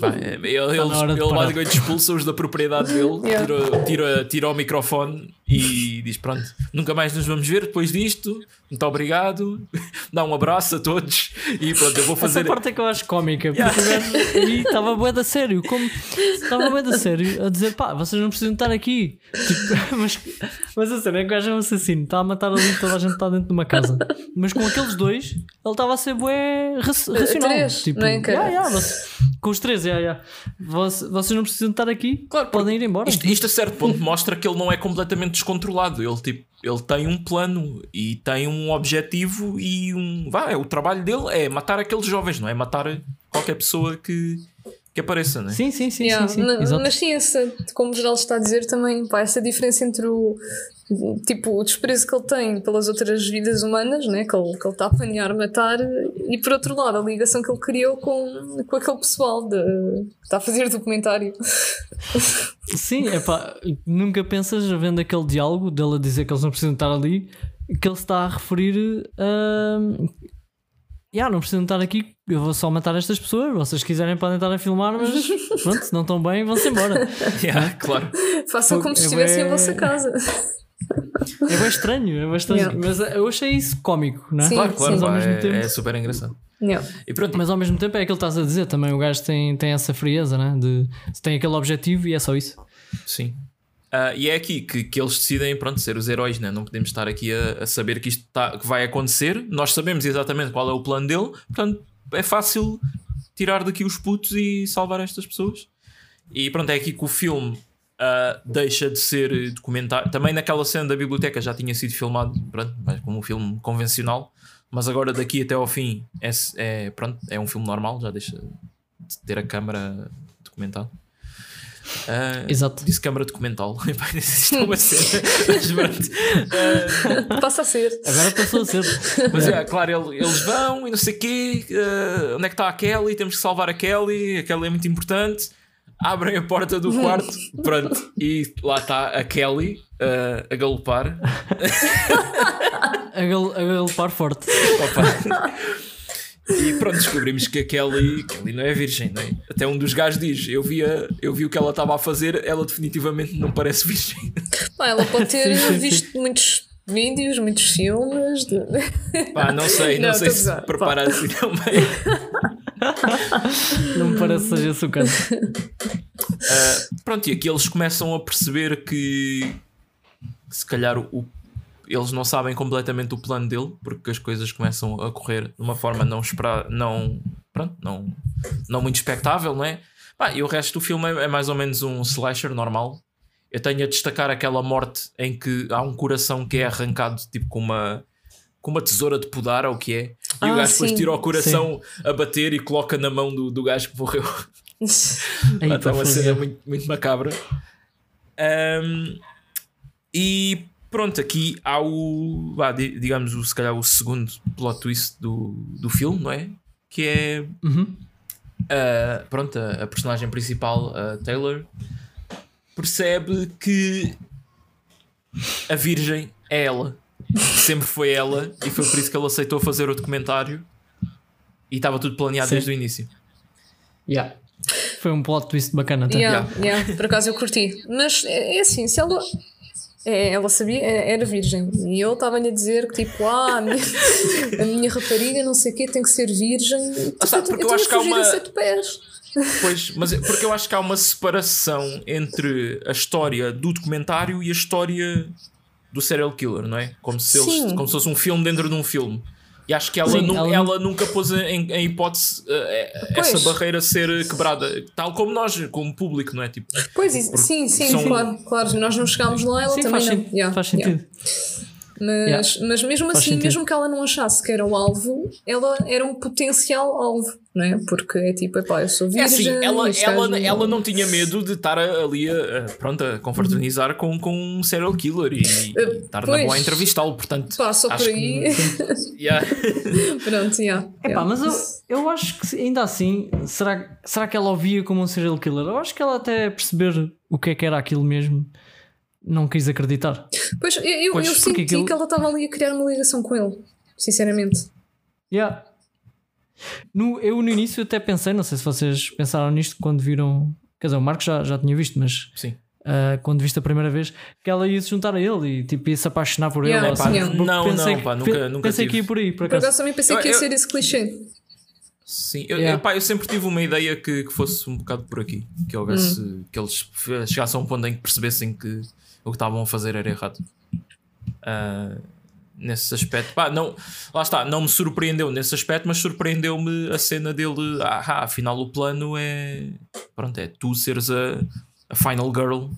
Bem, ele, ele, ele basicamente expulsa-os da propriedade dele, yeah. tira, tira, tira o microfone e diz: Pronto, nunca mais nos vamos ver depois disto. Muito obrigado, dá um abraço a todos e pronto, eu vou fazer. Essa parte é que eu acho cómica, porque yeah. e estava bué da sério, como estava bué da sério a dizer: pá, vocês não precisam estar aqui. Tipo, mas, mas a cena é que o gajo é um assassino, está a matar ali toda a gente está dentro de uma casa. Mas com aqueles dois, ele estava a ser bué racional. Três, tipo, não é, yeah, yeah, com os três, yeah, yeah. Vocês, vocês não precisam estar aqui, claro, podem ir embora. Isto, isto a certo ponto mostra que ele não é completamente descontrolado. Ele, tipo, ele tem um plano e tem um objetivo e um. Vá, é, o trabalho dele é matar aqueles jovens, não é matar qualquer pessoa que, que apareça, não é? Sim, sim, sim. Yeah, sim, sim. Mas, mas sim, essa, como o geral está a dizer também, pá, essa diferença entre o, tipo, o desprezo que ele tem pelas outras vidas humanas, né? que, ele, que ele está a planear matar, e por outro lado, a ligação que ele criou com, com aquele pessoal de, que está a fazer documentário. Sim, é pá, nunca pensas, vendo aquele diálogo dele a dizer que eles não precisam estar ali, que ele está a referir a. Yeah, não precisam estar aqui, eu vou só matar estas pessoas. Vocês quiserem podem estar a filmar, mas pronto, se não estão bem, vão-se embora. Yeah, claro. Façam como se estivessem é... em vossa casa. É bem estranho, é estranho. Yeah. Mas eu achei isso cómico, não é? Sim, claro, claro, mas ao mesmo é, tempo... é super engraçado. Yeah. E pronto. Mas ao mesmo tempo é aquilo que estás a dizer também. O gajo tem, tem essa frieza, né? De tem aquele objetivo e é só isso. Sim. Uh, e é aqui que, que eles decidem pronto, ser os heróis, né? não podemos estar aqui a, a saber que isto tá, que vai acontecer. Nós sabemos exatamente qual é o plano dele, portanto é fácil tirar daqui os putos e salvar estas pessoas. E pronto, é aqui que o filme uh, deixa de ser documentário. Também naquela cena da biblioteca já tinha sido filmado pronto, como um filme convencional, mas agora daqui até ao fim é, é, pronto, é um filme normal, já deixa de ter a câmara documental. Uh, Exato. Disse câmara documental. Isto é uma cena. uh, Passa a ser. Agora passou a ser. Mas é, claro, eles vão e não sei o quê. Uh, onde é que está a Kelly? Temos que salvar a Kelly. A Kelly é muito importante abrem a porta do quarto, pronto, e lá está a Kelly uh, a galopar. a, gal a galopar forte. Opa. E pronto, descobrimos que a Kelly, Kelly não é virgem, não é? Até um dos gajos diz: Eu, via, eu vi o que ela estava a fazer, ela definitivamente não parece virgem. Pá, ela pode ter visto muitos vídeos, muitos filmes. De... Pá, não sei, não, não sei se prepara assim também. não me parece que seja caso. Uh, pronto, e aqui eles começam a perceber que se calhar o, eles não sabem completamente o plano dele, porque as coisas começam a correr de uma forma não esperada, não, pronto, não, não muito expectável, não é? Ah, e o resto do filme é, é mais ou menos um slasher normal. Eu tenho a destacar aquela morte em que há um coração que é arrancado tipo com uma com uma tesoura de podar ou o que é. E ah, o gajo sim. depois tira o coração sim. a bater e coloca na mão do, do gajo que morreu. Está uma cena muito, muito macabra. Um, e pronto, aqui há o. digamos, o, se calhar o segundo plot twist do, do filme, não é? Que é. Uhum. Uh, pronto, a, a, personagem principal, a Taylor, percebe que a Virgem é ela. Sempre foi ela, e foi por isso que ele aceitou fazer o documentário. E estava tudo planeado Sim. desde o início. Yeah. Foi um plot twist bacana também. Yeah, yeah. Por acaso eu curti. Mas é, é assim, se ela. É, ela sabia, é, era virgem. E eu estava-lhe a dizer que, tipo, ah, a minha, a minha rapariga, não sei o quê, tem que ser virgem. Tipo, ah, sabe, porque eu, eu acho que há uma. Pois, mas é porque eu acho que há uma separação entre a história do documentário e a história do serial killer, não é? Como se, eles, como se fosse um filme dentro de um filme. E acho que ela, Sim, nu ela... ela, nunca pôs em, em hipótese uh, essa barreira ser quebrada, tal como nós, como público, não é? Tipo, pois, sim, sim, são... claro, claro. Nós não chegámos lá, ela sim, também faz não. Yeah, faz sentido. Yeah. Mas, mas mesmo Faz assim, sentido. mesmo que ela não achasse que era o alvo, ela era um potencial alvo, não é? Porque é tipo, epá, eu sou É virgem. assim, ela, ela, gajo- ela não tinha medo de estar ali a, a- pronto, a confraternizar com, com um serial killer e, e estar na pois. boa a entrevistá-lo. Portanto, só por aí. que- yeah. Pronto, yeah, Epá, yeah. mas eu, eu acho que ainda assim, será, será que ela o via como um serial killer? Eu acho que ela até perceber o que é que era aquilo mesmo, não quis acreditar. Pois, eu, eu, Pois, eu senti aquilo- que ela estava ali a criar uma ligação com ele, sinceramente. Yeah. No, eu no início até pensei, não sei se vocês pensaram nisto quando viram. Quer dizer, o Marco já, já tinha visto, mas Sim. ah, quando viste a primeira vez, que ela ia se juntar a ele e tipo, ia se apaixonar por Yeah, ele. pá, assim. não, pensei não, que- pá, nunca- nunca Pensei que tive. ia por aí, por Por acaso. acaso também pensei Eu- que ia eu- ser esse clichê. Sim, eu, Yeah. eu, pá, eu sempre tive uma ideia que, que fosse um bocado por aqui. Que, houvesse, Hum. que eles chegassem a um ponto em que percebessem que o que estavam a fazer era errado. Ah, nesse aspecto, pá, não, lá está, não me surpreendeu nesse aspecto, mas surpreendeu-me a cena dele. Ah, ah, afinal, o plano é pronto, é tu seres a, a final girl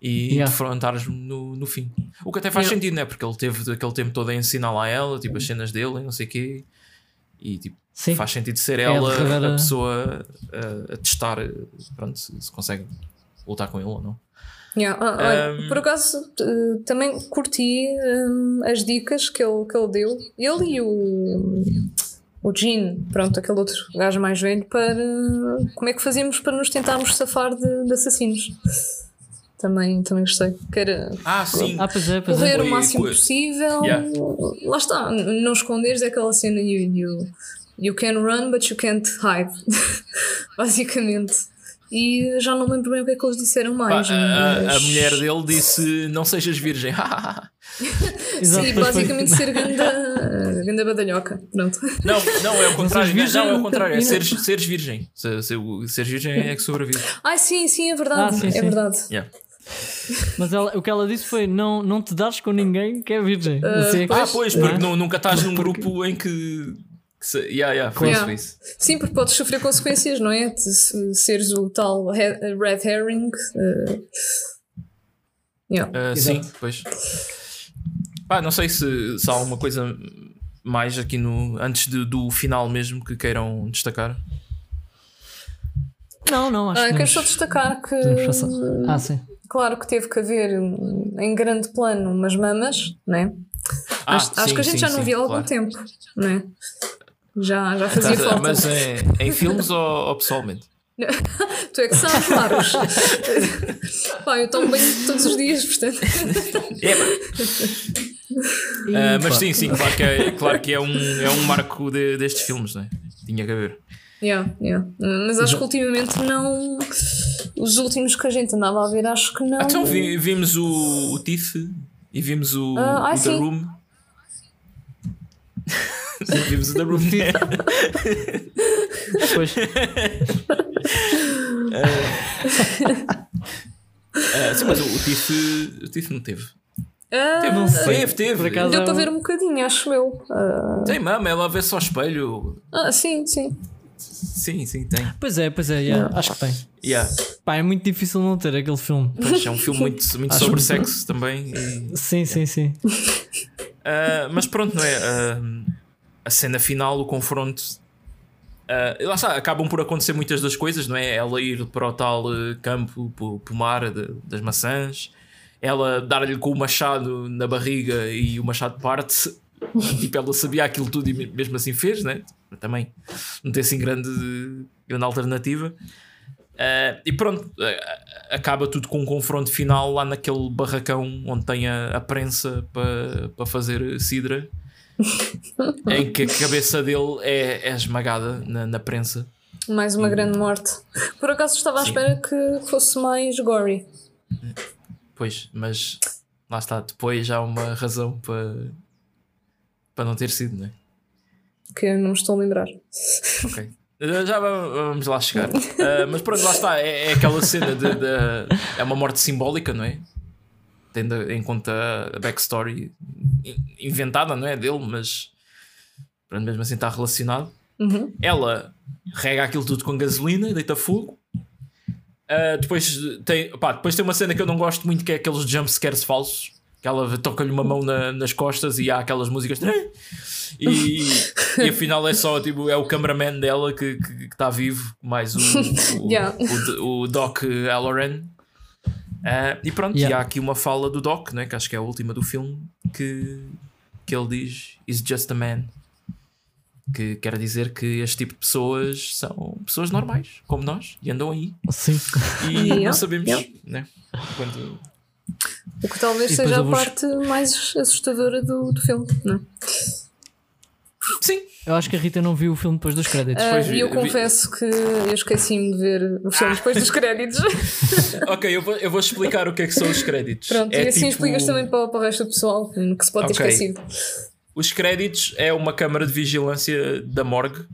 e Yeah. defrontares no, no fim. O que até faz Yeah. sentido, né? Porque ele teve aquele tempo todo a ensinar lá a ela, tipo as cenas dele e não sei o quê. E tipo, Sim. faz sentido ser É ela a a pessoa a, a testar pronto, se, se consegue lutar com ele ou não. Yeah, ah, olha, Um, por acaso também curti as dicas que ele, que ele deu, ele e o, o Jean, pronto, aquele outro gajo mais velho, para como é que fazíamos para nos tentarmos safar de, de assassinos. Também, também gostei. Que era Ah, sim. Ah, pois é, pois correr é. o máximo possível. Yeah. Lá está, não esconderes é aquela cena you, you, you can run but you can't hide. Basicamente. E já não lembro bem o que é que eles disseram Pá, mais. a, a- a mas- mulher dele disse: Não sejas virgem. Sim, pois basicamente ser ganda, ganda badalhoca. Pronto. não, não, é o contrário. Não, virgem? não, é o contrário. É não- seres, seres virgem. Se, se, seres virgem é que sobrevive. Ai, sim, sim, é verdade. Ah, sim, é sim. verdade. Yeah. Mas ela- o que ela disse foi: não, não te dares com ninguém que é virgem. Assim é que- Ah, pois, não é? porque nu- nunca estás num grupo em que. Se, yeah, yeah, foi Yeah. isso. Sim, porque podes sofrer consequências, não é? De se- seres o tal red herring. eh, yeah. Ah, sim, pois. Pá, não sei se, se há alguma coisa mais aqui no. antes de- do final mesmo que queiram destacar. Não, não, acho Ah, que quero só destacar que. Ah, sim. claro que teve que haver hum, em grande plano umas mamas, não é? Ah, acho, acho sim, que a gente sim, já não sim, via há algum claro. tempo, não é? Já, já fazia Tá, falta. Mas é, em filmes ou, ou pessoalmente? Tu é que sabes, Marcos. Pá, eu tomo banho todos os dias, portanto. Ah, mas pá. sim, sim, claro que é, claro que é, um, é um marco de- destes filmes, não é? Tinha que haver. Yeah, yeah. Mas acho que ultimamente não. Os últimos que a gente andava a ver, acho que não. Então vi- vimos o, o Tiff e vimos o, Ah, ah, o The sim. Room. Sim, vimos o The Room. Pois. Ah, sim, mas o, o Tiff, o Tiff não teve. Ah, Teve, Não sei. teve, teve. Por acaso- Deu para ver um bocadinho, acho eu. Ah, Tem mama, ela vê-se ao espelho. ah, sim, sim. Sim, sim, tem. Pois é, pois é, yeah, acho que tem. Yeah. Pá, é muito difícil não ter aquele filme. Pois, é um filme muito, muito sobre que- sexo também. e- Sim, sim, sim. Ah, mas pronto, não é? Ah, a cena final, o confronto. ah, lá está, acabam por acontecer muitas das coisas, não é? Ela ir para o tal eh, campo, para o pomar de- das maçãs, ela dar-lhe com o machado na barriga e o machado parte. tipo, ela sabia aquilo tudo e me- mesmo assim fez, né? Também não tem assim grande, grande alternativa. Ah, e pronto, acaba tudo com um confronto final lá naquele barracão onde tem a, a prensa para pa fazer cidra, em que a cabeça dele é, é esmagada na, na prensa. Mais uma grande morte. Por acaso estava à Sim. espera que fosse mais gory. Pois, mas lá está, depois há uma razão para, para não ter sido, não é? Que eu não me estou a lembrar. Ok. Já va- vamos lá chegar. Uh, mas pronto, lá está. É, é aquela cena de, de- É uma morte simbólica, não é? Tendo em conta a backstory in- inventada, não é? Dele, mas pronto, mesmo assim está relacionado. Uhum. Ela rega aquilo tudo com gasolina, deita fogo. Uh, depois, tem, pá, depois tem uma cena que eu não gosto muito que é aqueles jumpscares falsos. que ela toca-lhe uma mão na- nas costas e há aquelas músicas. E, e afinal é só tipo, é o cameraman dela que está vivo, mais o, o, Yeah. o, o Doc Halloran. Ah, e pronto, Yeah. e há aqui uma fala do Doc, né, que acho que é a última do filme, que, que ele diz: Is just a man. Que quer dizer que este tipo de pessoas são pessoas normais, como nós, e andam aí. Sim. E Yeah, não sabemos, yeah. né? Quando, O que talvez E seja a eu vou- parte mais assustadora do, do filme, não é? Sim, Eu acho que a Rita não viu o filme depois dos créditos. Ah, Depois E vi- eu vi- confesso que eu esqueci-me de ver o filme depois dos créditos. ok, eu vou, eu vou explicar o que é que são os créditos. Pronto, É e assim tipo- explicas também para, para o resto do pessoal que se pode ter Ok. esquecido. Os créditos é uma câmara de vigilância da morgue.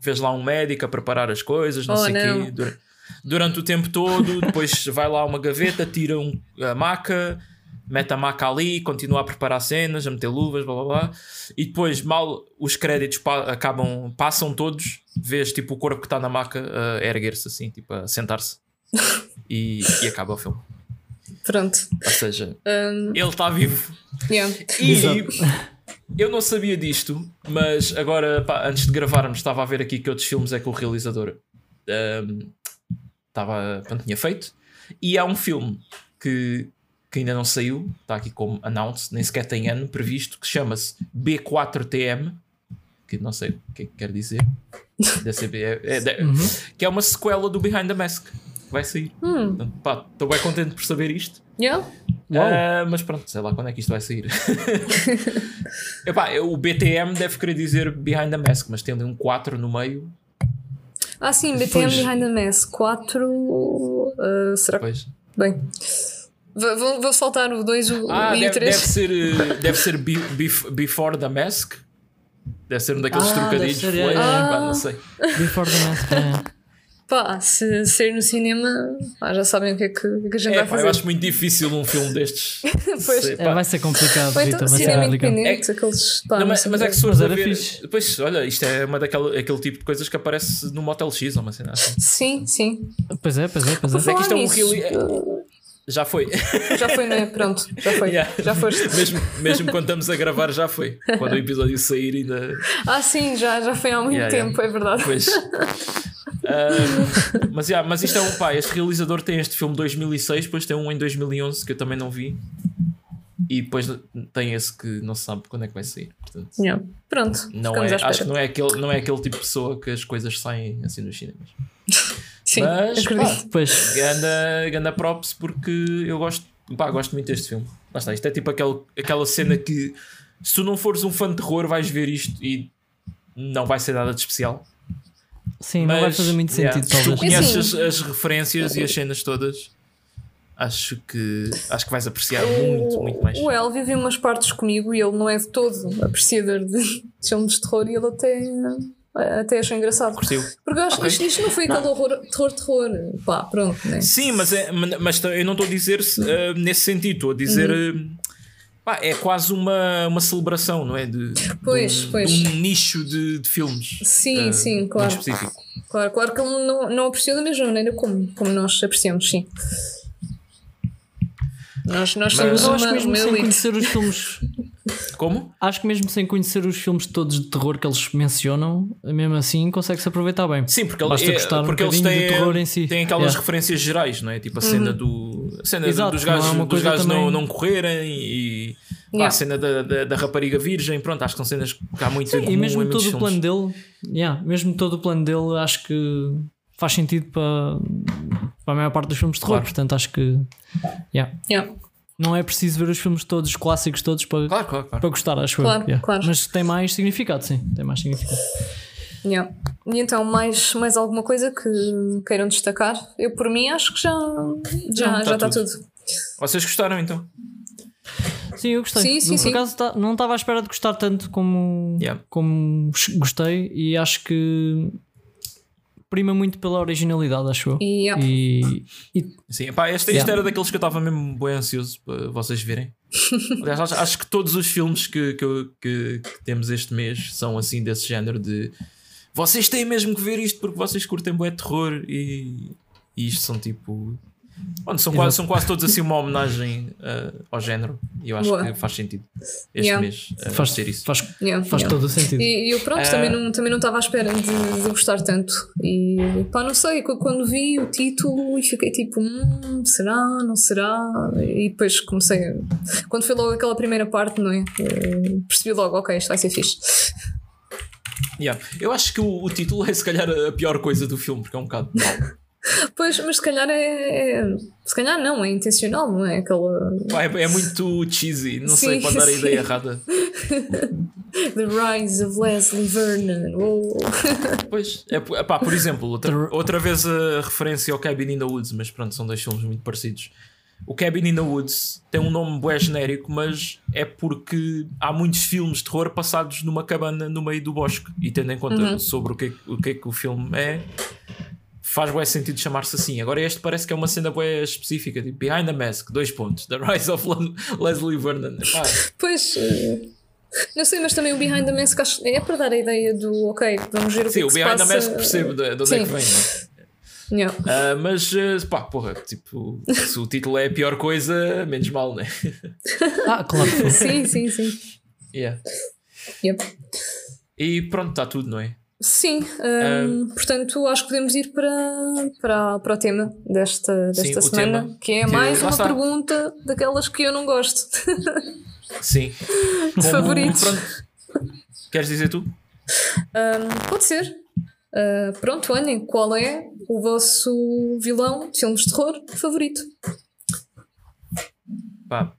Vês lá um médico a preparar as coisas, não Oh, sei o quê. Durante, durante o tempo todo, depois vai lá uma gaveta, tira um, a maca, mete a maca ali, continua a preparar cenas, a meter luvas, blá blá blá. E depois, mal os créditos pa- acabam, passam todos, vês tipo o corpo que está na maca a erguer-se assim, tipo a sentar-se. E, e acaba o filme. Pronto. Ou seja, Um, ele está vivo. yeah. E eu não sabia disto, mas agora, pá, antes de gravarmos, estava a ver aqui que outros filmes é que o realizador ahm, estava, pronto, tinha feito. E há um filme que, que ainda não saiu, está aqui como announce, nem sequer tem ano previsto, que chama-se B4TM, que não sei o que é que quer dizer. Deve ser B- é- é- de- Que é uma sequela do Behind the Mask. que Vai sair. Hum, Estou bem contente por saber isto. yeah. Ah, mas pronto, sei lá quando é que isto vai sair. Epá, o BTM deve querer dizer Behind the Mask, mas tem ali um 4 no meio. Ah, sim, BTM Pois. Behind the Mask 4. uh, será que. Pois. Bem. Vou, vou- saltar o 2 o, Ah, e o deve, 3. deve ser, eh, deve ser be- bef- Before the Mask. Deve ser um daqueles Ah, trocadilhos. ser, foi, é, é. pá, não sei. Before the Mask. é. Pá, se sair no cinema, pá, já sabem o que é que, que a gente É, vai pá, fazer. eu acho muito difícil um filme destes. Pois. Sei, É, pá. vai ser complicado, Ou então vai ser cinema independente, aqueles. Pá, Não, mas, mas é que se fores a ver. Depois, olha, isto é uma daquela, aquele tipo de coisas que aparece no Motel X ou uma cena assim. Sim, sim. Pois é, pois é, pois Mas é. é que isto é um reali- Já foi. Já foi, não é? Pronto, já foi. Yeah. Já foste. mesmo, mesmo quando estamos a gravar, já foi. Quando o episódio sair, ainda. Ah, sim, já, já foi há muito Yeah, tempo, é verdade. Pois. Ah, mas, yeah, mas isto é um pá. Este realizador tem este filme 2006, depois tem um em 2011 que eu também não vi, e depois tem esse que não se sabe quando é que vai sair. Portanto, Yeah. Pronto, não é, acho que não é, aquele, não é aquele tipo de pessoa que as coisas saem assim nos cinemas. Sim, mas, acredito. Pois, Ganda, ganda props porque eu gosto, pá, gosto muito deste filme. Lá está, isto é tipo aquele, aquela cena que se tu não fores um fã de terror vais ver isto e não vai ser nada de especial. sim, não vai Mas, fazer muito yeah, sentido, Se tu conheces as, as referências e as cenas todas, acho que acho que vais apreciar muito, muito mais. O El vive umas partes comigo e ele não é de todo apreciador de filmes de terror e ele até, até achou engraçado. Curtiu? Porque eu acho que Ok. isto, isto não foi aquele horror, terror, terror. Pá, pronto, né? Sim, mas, é, mas eu não estou a dizer eh, nesse sentido, estou a dizer. Uhum. eh, pá, é quase uma, uma celebração, não é? De, Pois, de um, pois. de um nicho de, de filmes. Sim, eh, sim, claro. específico. Claro, claro que ele não, não apreciou da mesma maneira como, como nós apreciamos, sim. Nós, nós Mas- somos que uma, mesmo uma sem elite. conhecer os filmes, Como? acho que mesmo sem conhecer os filmes todos de terror que eles mencionam, mesmo assim consegue-se aproveitar bem. Sim, porque, ele- Basta é- gostar um porque eles têm, do terror em si. têm aquelas Yeah. referências gerais, não é? Tipo a cena do. A cena Exato, dos não gajos, uma dos gajos não, também- não correrem e. pá, Yeah. a cena da, da, da rapariga virgem, pronto, acho que são cenas que há muito em Sim, comum e mesmo todo o filmes. plano dele, yeah, mesmo todo o plano dele, acho que faz sentido para, para a maior parte dos filmes de terror. Claro. Portanto, acho que yeah. Yeah. Não é preciso ver os filmes todos, os clássicos todos, para, Claro, claro, claro. para gostar, acho Claro, eu. Yeah. claro. Mas tem mais significado, sim, tem mais significado. Yeah. E então, mais, mais alguma coisa que queiram destacar? Eu, por mim, acho que já, já, Não, tá já está tudo. tudo. Vocês gostaram então? Sim, eu gostei. Sim, sim, Por sim. acaso tá- não estava à espera de gostar tanto como, Yeah. como gostei e acho que prima muito pela originalidade, acho eu. E, yeah. E, e Sim, pá, este, este Yeah. era daqueles que eu estava mesmo bem ansioso para vocês verem. Aliás, acho, acho que todos os filmes que, que, eu- que- que temos este mês são assim desse género de vocês têm mesmo que ver isto porque vocês curtem bué terror e, e isto são tipo Onde são, quase, são quase todos assim uma homenagem uh, ao género. E eu acho Boa. que faz sentido este yeah. mês uh, faz, ser isso. Faz, yeah, faz yeah. todo o sentido. E eu pronto, uh, também não também não estava à espera de, de, gostar tanto. E pá, não sei, quando vi o título e fiquei tipo, hum, será, não será? E depois comecei. Quando foi logo aquela primeira parte, não é? percebi logo, ok, isto vai ser fixe. Yeah. Eu acho que o, o, título é se calhar a pior coisa do filme, porque é um bocado mau. Pois, mas se calhar é, é, Se calhar não, é intencional, não é? Aquela... É, é muito cheesy, não sim, sei, pode dar a ideia errada. The Rise of Leslie Vernon. Oh. Pois, é, pá, por exemplo, outra, outra vez a referência ao Cabin in the Woods, mas pronto, são dois filmes muito parecidos. O Cabin in the Woods tem um nome bué genérico, mas é porque há muitos filmes de terror passados numa cabana no meio do bosque. E tendo em conta uhum. sobre o que, o que é que o filme é, faz bué sentido chamar-se assim. Agora este parece que é uma cena bué específica, tipo Behind the Mask, dois pontos, The Rise of Leslie Vernon. Pois. Não sei, mas também o Behind the Mask é para dar a ideia do ok, vamos ver o Sim, que o Behind the Mask percebo de, de onde Sim. é que vem, não é? Yeah. Uh, mas uh, pá, porra, tipo, se o título é a pior coisa, menos mal, né? ah, claro. sim, sim, sim. Yeah. Yep. E pronto, está tudo, não é? Sim, um, uh, portanto acho que podemos ir para, para, para o tema desta, desta sim, semana, que é mais uma pergunta daquelas que eu não gosto. Sim. De favoritos. Pronto. Queres dizer tu? Um, pode ser. Uh, pronto, olhem, qual é o vosso vilão de filmes de terror favorito? Pá,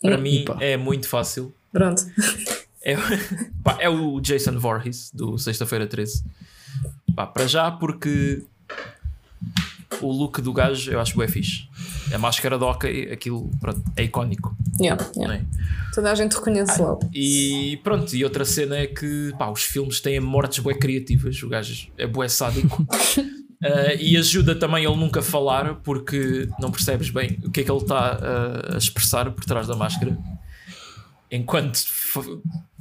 para mim é muito fácil. Pronto. É, pá, é o Jason Voorhees do Sexta-feira 13. Pá, para já, porque o look do gajo eu acho bem fixe. A máscara hockey, aquilo pronto, é icónico. Yeah, yeah. É? Toda a gente reconhece ah, logo. E pronto, e outra cena é que pá, os filmes têm mortes bué criativas. O gajo é bué sádico. Uh, e ajuda também ele nunca falar porque não percebes bem o que é que ele está uh, a expressar por trás da máscara enquanto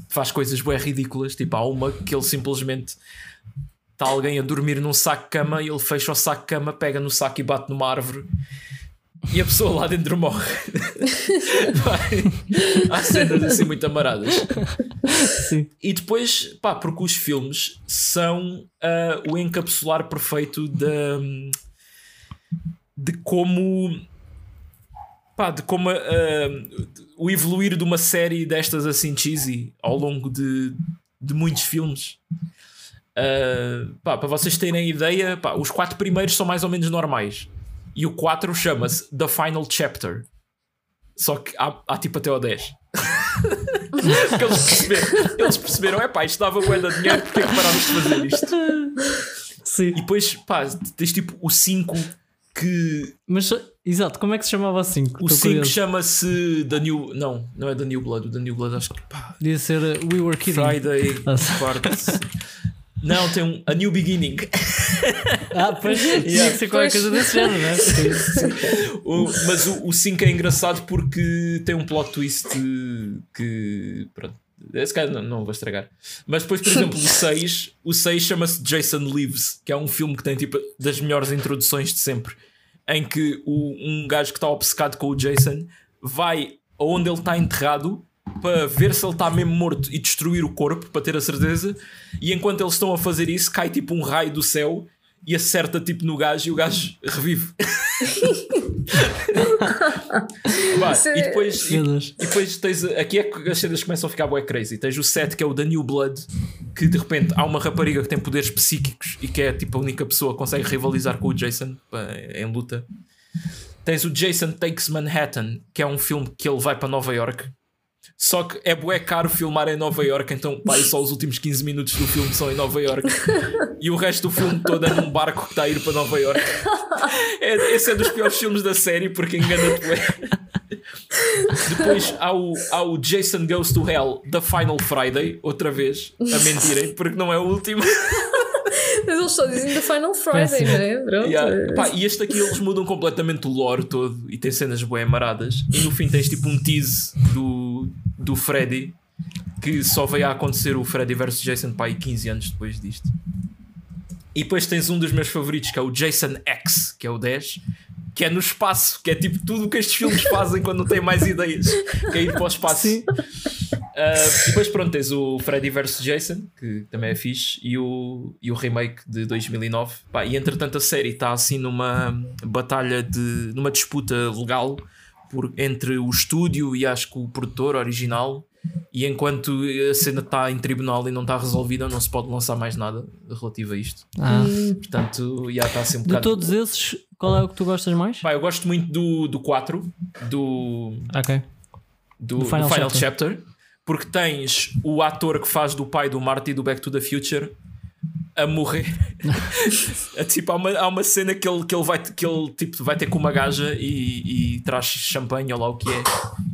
faz coisas bem ridículas. Tipo, há uma que ele simplesmente está alguém a dormir num saco de cama e ele fecha o saco de cama, pega no saco e bate numa árvore e a pessoa lá dentro morre. Há cenas assim muito amaradas. Sim. E depois, pá, porque os filmes são uh, o encapsular perfeito de, de como. Pá, de como uh, o evoluir de uma série destas assim cheesy ao longo de, de muitos filmes. Uh, pá, para vocês terem ideia, pá, os quatro primeiros são mais ou menos normais. E o 4 chama-se The Final Chapter. Só que há, há tipo até o 10. Porque eles perceberam, eles perceberam, é pá, isto dava bué de dinheiro, porque é que parámos de fazer isto? Sim. E depois, pá, tens tipo o 5 que. Mas, exato, como é que se chamava o 5? O 5 chama-se The New. Não, não é The New Blood. O The New Blood acho que. Pá, Podia ser uh, We Were Kidding. Friday, Parts. Não, tem um A New Beginning. Ah, pois yeah. ser qualquer coisa desse género, não é? o, mas o 5 é engraçado porque tem um plot twist que. Pronto. Esse cara não, não vou estragar. Mas depois, por exemplo, o 6 o 6 chama-se Jason Lives, que é um filme que tem tipo das melhores introduções de sempre. Em que o, um gajo que está obcecado com o Jason vai aonde ele está enterrado para ver se ele está mesmo morto e destruir o corpo, para ter a certeza. E enquanto eles estão a fazer isso, cai tipo um raio do céu e acerta tipo no gajo e o gajo revive. bah, e, depois, e, e, depois tens. Aqui é que as cenas começam a ficar bué crazy. Tens o set que é o da New Blood, que de repente há uma rapariga que tem poderes psíquicos e que é tipo a única pessoa que consegue rivalizar com o Jason em luta. Tens o Jason Takes Manhattan, que é um filme que ele vai para Nova York só que é bué caro filmar em Nova York, então pá, só os últimos 15 minutos do filme são em Nova York e o resto do filme todo é num barco que está a ir para Nova York. É, esse é dos piores filmes da série porque engana-te bué. Depois há o, há o Jason Goes to Hell The Final Friday, outra vez, a mentirem, porque não é o último. Mas eles só dizem The Final Friday, não é? Pronto. Yeah. Pá, e este aqui eles mudam completamente o lore todo e tem cenas bem amaradas. E no fim tens tipo um tease do, do Freddy que só veio a acontecer o Freddy vs Jason pá, 15 anos depois disto. E depois tens um dos meus favoritos que é o Jason X, que é o 10, que é no espaço, que é tipo tudo o que estes filmes fazem quando não têm mais ideias, que é ir para o espaço. Sim. Uh, depois, pronto, tens o Freddy vs Jason, que também é fixe, e o, e o remake de 2009. Pá, e entretanto, a série está assim numa batalha de. numa disputa legal por, entre o estúdio e acho que o produtor original. E enquanto a cena está em tribunal e não está resolvida, não se pode lançar mais nada relativo a isto. Ah. Portanto, já está assim um De bocado. todos esses, qual é o que tu gostas mais? Pá, eu gosto muito do, do 4, do, Ok. do, Do do Final Final, Chapter. Chapter. porque tens o ator que faz do pai do Marty do Back to the Future a morrer. É tipo, há uma, há uma cena que ele, que ele, vai, que ele tipo, vai ter com uma gaja e, e traz champanhe ou lá o que é,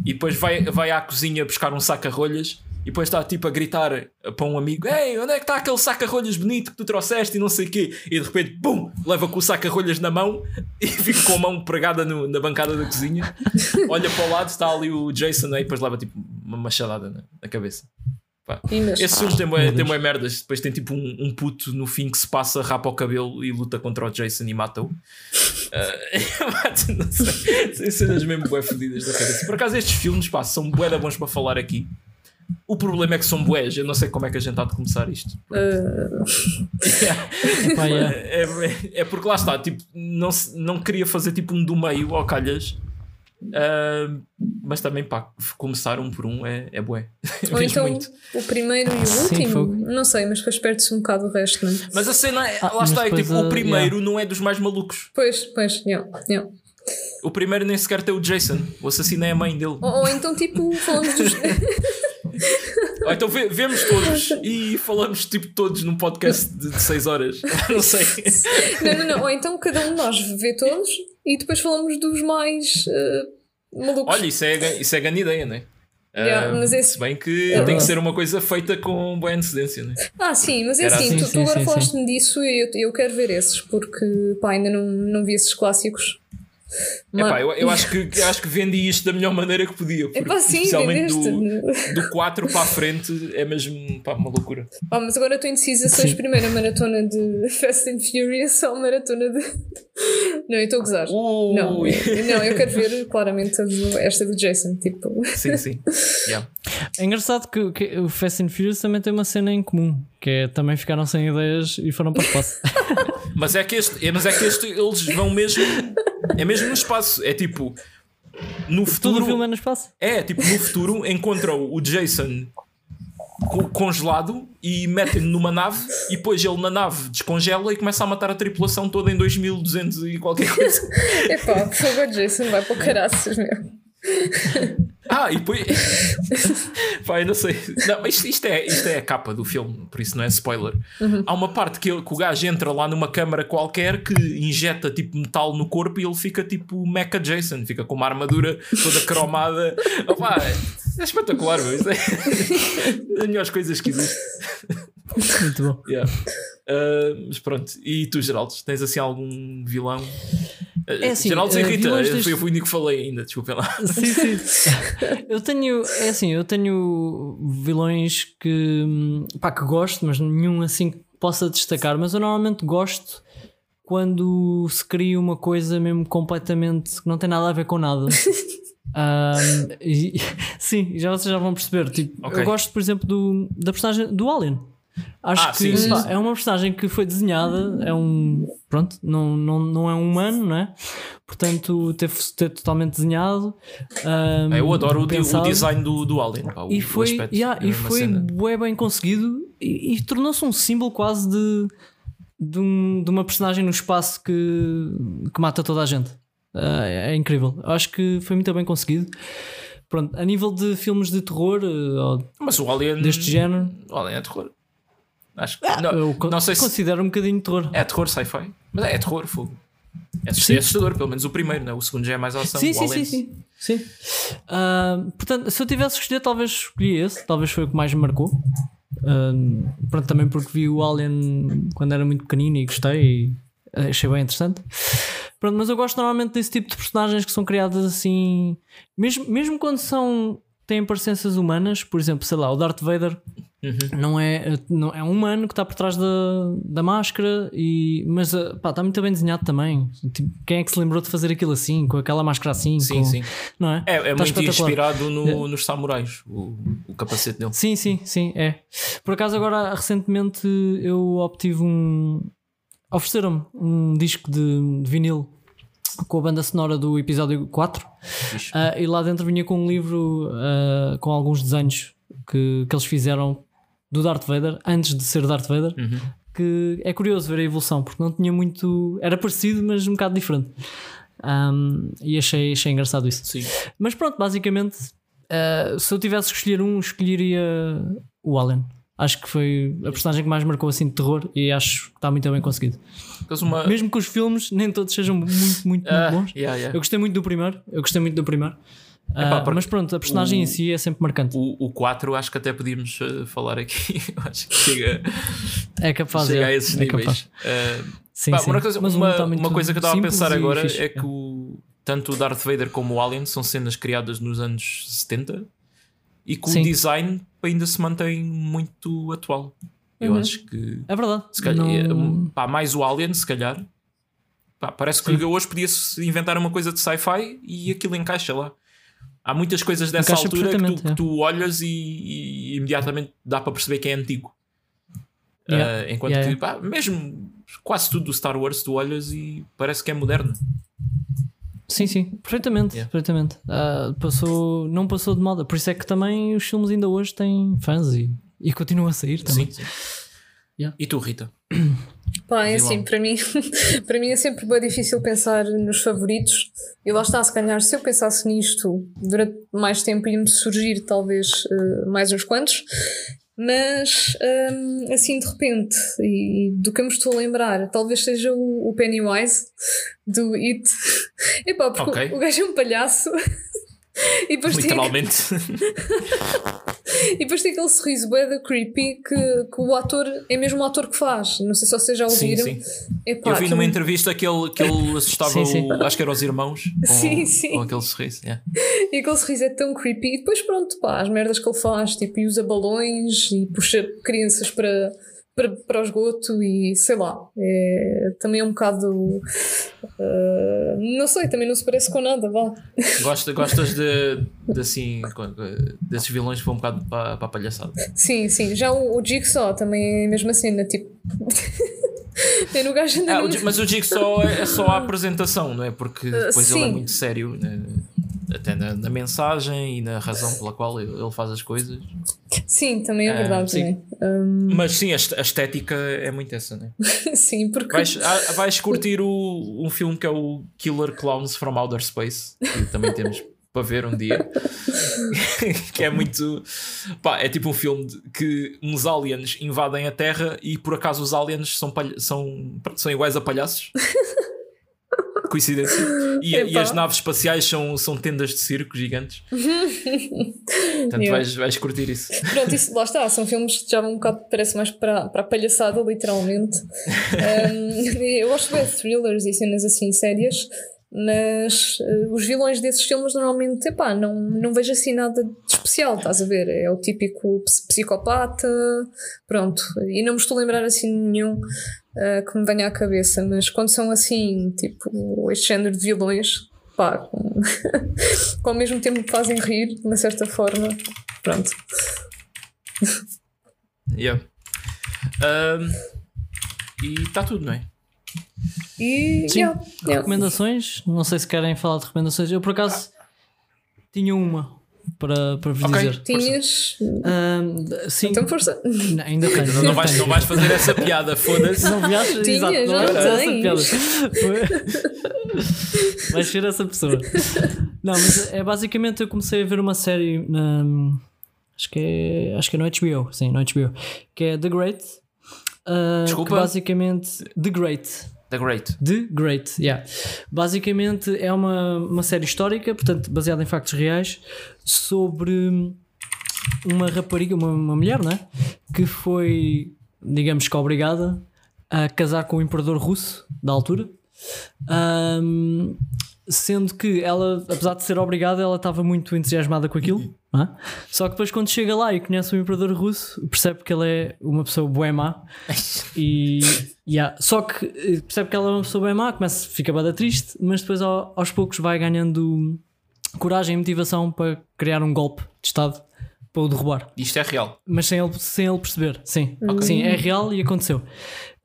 e depois vai, vai à cozinha buscar um saca-rolhas. E depois está tipo a gritar para um amigo: Ei, onde é que está aquele saca-rolhas bonito que tu trouxeste e não sei o quê? E de repente, pum, leva com o saca-rolhas na mão e fica com a mão pregada no- na bancada da cozinha. Olha para o lado, está ali o Jason, aí depois leva tipo uma machadada na, na cabeça. Pá. E mas- Esses filmes têm, bué- meu têm Deus. bué merdas. Depois tem tipo um, um puto no fim que se passa, rapa o cabelo e luta contra o Jason e mata-o. Ah, não sei. Tem cenas mesmo bué fodidas da cabeça. Por acaso, estes filmes pá, são da bons para falar aqui. O problema é que são bués. Eu não sei como é que a gente há de começar isto. Yeah. É, é- é porque lá está, tipo, não, não queria fazer tipo um do meio ao calhas. Ah, mas também pá, começar um por um é, é bué. ou então muito. o primeiro e o Sim, último. Não sei, mas depois perde-se um bocado o resto, não é? Mas a cena, é- Ah, lá está, é tipo, ah, o primeiro não é dos mais malucos. Pois, pois, yeah, yeah. O primeiro nem sequer tem o Jason. O assassino é a mãe dele. Ou, ou então, tipo, falamos dos. Ou então vemos todos e falamos tipo todos num podcast de 6 horas. Não sei. não, não, não. Ou então cada um de nós vê todos e depois falamos dos mais ah, malucos. Olha, isso é, isso é grande ideia, não é? Yeah, Ah, mas esse- Se bem que É tem que ser uma coisa feita com boa antecedência, não é? Ah, sim, mas é assim, assim. tu, Sim, tu agora falaste-me disso e eu, eu quero ver esses, porque pá, ainda não, não vi esses clássicos. Mas- Epá, eu, eu acho que, eu acho que vendi isto da melhor maneira que podia. porque Epá, sim, especialmente vendeste. do, do 4 para a frente é mesmo pá, uma loucura. Ah, mas agora estou indecisa se Sim. primeiro a maratona de Fast and Furious ou a maratona de. Não, eu estou a gozar. Ui. Não, eu, não, eu quero ver claramente esta do Jason. Tipo, Sim, sim. Yeah. É engraçado que, que o Fast and Furious também tem uma cena em comum, que é também ficaram sem ideias e foram para o espaço. Mas é que este, é, mas é que este eles vão mesmo. É mesmo no espaço. É tipo. No Todo futuro. o filme é no espaço. É, tipo, no futuro encontram o Jason co- congelado e metem-no numa nave e depois ele na nave descongela e começa a matar a tripulação toda em 2200 e qualquer coisa. epá, por favor, Jason, vai para o caraças, meu. Ah, e depois. Eu não sei. Não, mas isto, isto é, isto é a capa do filme, por isso não é spoiler. Há uma parte que, ele- que o gajo entra lá numa câmara qualquer que injeta tipo metal no corpo e ele fica tipo Mecha Jason, fica com uma armadura toda cromada. Opá, é espetacular, meu. Isso é das melhores coisas que existe. Muito bom. Yeah. Uh, mas pronto, e tu, Geraldo, tens assim algum vilão? É assim, Geraldo sem uh, Rita, vilões eu deste- fui o único que falei ainda, desculpem lá. Sim, sim. Eu tenho, é assim, eu tenho vilões que, pá, que gosto, mas nenhum assim que possa destacar. Mas eu normalmente gosto quando se cria uma coisa mesmo completamente que não tem nada a ver com nada. Ahm, e- sim, já vocês já vão perceber. Tipo, Ok. Eu gosto, por exemplo, do, da personagem do Alien. Acho Ah, que sim, sim, pá, sim. é uma personagem que foi desenhada, é um. Pronto, não, não, não é um humano, não é? Portanto, teve ter totalmente desenhado. ahm, Eu adoro o, design do, do Alien. pá, E foi, aspecto, yeah, é e foi bué bem conseguido e, e tornou-se um símbolo quase de, de, um- de uma personagem no espaço que, que mata toda a gente. Ah, é, é incrível. Acho que foi muito bem conseguido. Pronto, a nível de filmes de terror ou Mas o Alien. deste género, O Alien é terror. Acho que. não, eu não sei se. considero um bocadinho de terror. É terror sci-fi. Mas é, é terror, fogo. É é assustador, pelo menos o primeiro, né? o segundo já é mais ação. Sim, sim, sim, sim, sim. Ah, portanto, se eu tivesse escolher, talvez escolhi esse, talvez foi o que mais me marcou. Ah, pronto, também porque vi o Alien quando era muito pequenino e gostei e achei bem interessante. Pronto, mas eu gosto normalmente desse tipo de personagens que são criadas assim, mesmo, mesmo quando são têm parecenças humanas, por exemplo, sei lá, o Darth Vader Uhum. Não é, não, é um humano que está por trás da, da máscara, e, mas uh, pá, está muito bem desenhado também. Tipo, quem é que se lembrou de fazer aquilo assim, com aquela máscara assim? Sim, com- sim. Não é? É, é muito inspirado no- nos samurais, o, o capacete dele. Sim, sim, sim, é. Por acaso, agora recentemente eu obtive um. Ofereceram-me um disco de, de vinil com a banda sonora do episódio 4 Fixe. ah, e lá dentro vinha com um livro ah, com alguns desenhos que, que eles fizeram do Darth Vader antes de ser Darth Vader. Uhum. Que é curioso ver a evolução porque não tinha muito. Era parecido, mas um bocado diferente. Ahm, e achei, achei engraçado isso. Sim. Mas pronto, basicamente, eh, se eu tivesse que escolher um, escolheria o Alien. Acho que foi a personagem que mais marcou assim de terror e acho que está muito bem conseguido. Uma. Mesmo que os filmes nem todos sejam muito, muito, muito Ah, bons. yeah, yeah. Eu gostei muito do primeiro. Eu gostei muito do primeiro. Epá, Ah, porque mas pronto, a personagem o- em si é sempre marcante. O, o 4 acho que até podíamos eh, falar aqui. Acho que chega, É capaz chega é, a esses é níveis. Eh, Sim, pá, sim. uma, coisa, Mas um uma, uma coisa que eu estava a pensar agora fixe. é que o, tanto o Darth Vader como o Alien são cenas criadas nos anos 70 e que Sim. o design ainda se mantém muito atual. Eu Uhum. acho que É verdade. calhar, Não- eh, pá, mais o Alien, se calhar. Pá, parece que Sim. hoje podia-se inventar uma coisa de sci-fi e aquilo encaixa lá. Há muitas coisas dessa Encaixa altura que tu, perfeitamente, que é. tu olhas e, e imediatamente dá para perceber que é antigo. Yeah. Ah, enquanto Yeah, que pá, mesmo quase tudo do Star Wars tu olhas e parece que é moderno. Sim, sim, perfeitamente, Yeah. perfeitamente. Ah, passou, não passou de moda. Por isso é que também os filmes ainda hoje têm fãs e, e continuam a sair também. Sim, sim. Yeah. E tu, Rita? Pá, é assim, para mim, para mim é sempre bem difícil pensar nos favoritos. E lá está, se calhar, se eu pensasse nisto durante mais tempo, ia-me surgir talvez eh, mais uns quantos. Mas, hum, assim, de repente, e do que eu me estou a lembrar, talvez seja o, o Pennywise do It. Epá, porque Ok. o, o gajo é um palhaço. E depois, tem, Literalmente. e depois tem aquele sorriso bué da creepy que, que o ator é mesmo o ator que faz. Não sei se vocês já sim, ouviram. sim. Epá, Eu vi numa entrevista que ele, que ele assustava, Sim, sim. o- acho que eram os irmãos, com, Sim, sim. com aquele sorriso. yeah. E aquele sorriso é tão creepy. E depois, pronto, pá, as merdas que ele faz, tipo, e usa balões e puxa crianças para, para, para o esgoto e sei lá. É, também é um bocado. ah, não sei, também não se parece com nada, vá. Gosta, gostas de, de assim, desses vilões que vão um bocado para, para a palhaçada. Sim, sim. Já o, o Jigsaw também é a mesma cena, tipo. Tem no gajo. Ah, o mas o Jigsaw é é só a apresentação, não é? Porque depois ele é sim. muito sério, né? Até na, na mensagem e na razão pela qual ele faz as coisas. Sim, também é Ah, verdade. sim. também. Hum, Mas sim, a est- a estética é muito essa, né? sim, porque. Vais, ah, vais curtir o, um filme que é o Killer Clowns from Outer Space, que também temos para ver um dia. que é muito. Pá, é tipo um filme que uns aliens invadem a Terra e por acaso os aliens são, palha- são, são iguais a palhaços. Coincidência. E, e as naves espaciais são, são tendas de circo gigantes. Portanto, vais, vais curtir isso. Pronto, isso, lá está, são filmes que já vão um bocado, parece mais para, para a palhaçada, literalmente. Um, eu gosto de thrillers e cenas assim sérias, mas eh, os vilões desses filmes normalmente, epá, não, não vejo assim nada de especial, estás a ver? É o típico ps- psicopata, pronto. E não me estou a lembrar assim nenhum eh, que me venha à cabeça, mas quando são assim, tipo, este género de vilões, pá, com, com ao mesmo tempo que fazem rir, de uma certa forma, pronto. Yeah. Um, e está tudo, não é? E Sim. yeah, yeah. Recomendações? Não sei se querem falar de recomendações. Eu por acaso tinha uma para, para vos Ok. dizer. tinhas. Ahm, sim, Então força. Não, ainda tenho. Não, ainda vais, não vais fazer essa piada, foda-se. Não viajas, Tinha, exato, não já vai ser essa piada. Vais ser essa pessoa. Não, mas é basicamente eu comecei a ver uma série na. Acho que é, acho que é no HBO, sim, no HBO, que é The Great. ah, Desculpa? que basicamente The Great. The Great. The Great, yeah. Basicamente é uma, uma série histórica, portanto, baseada em factos reais, sobre uma rapariga, uma, uma mulher, né? Que foi, digamos que obrigada a casar com o imperador russo da altura. Ahm, sendo que ela, apesar de ser obrigada, ela estava muito entusiasmada com aquilo. é? Só que depois, quando chega lá e conhece o imperador russo, percebe que ele é uma pessoa bué má. E yeah, só que eh, percebe que ela é uma pessoa bem má, começa, fica bada triste, mas depois ao- aos poucos vai ganhando coragem e motivação para criar um golpe de Estado para o derrubar Isto é real. mas sem ele, sem ele perceber. Sim, sim, é real e aconteceu.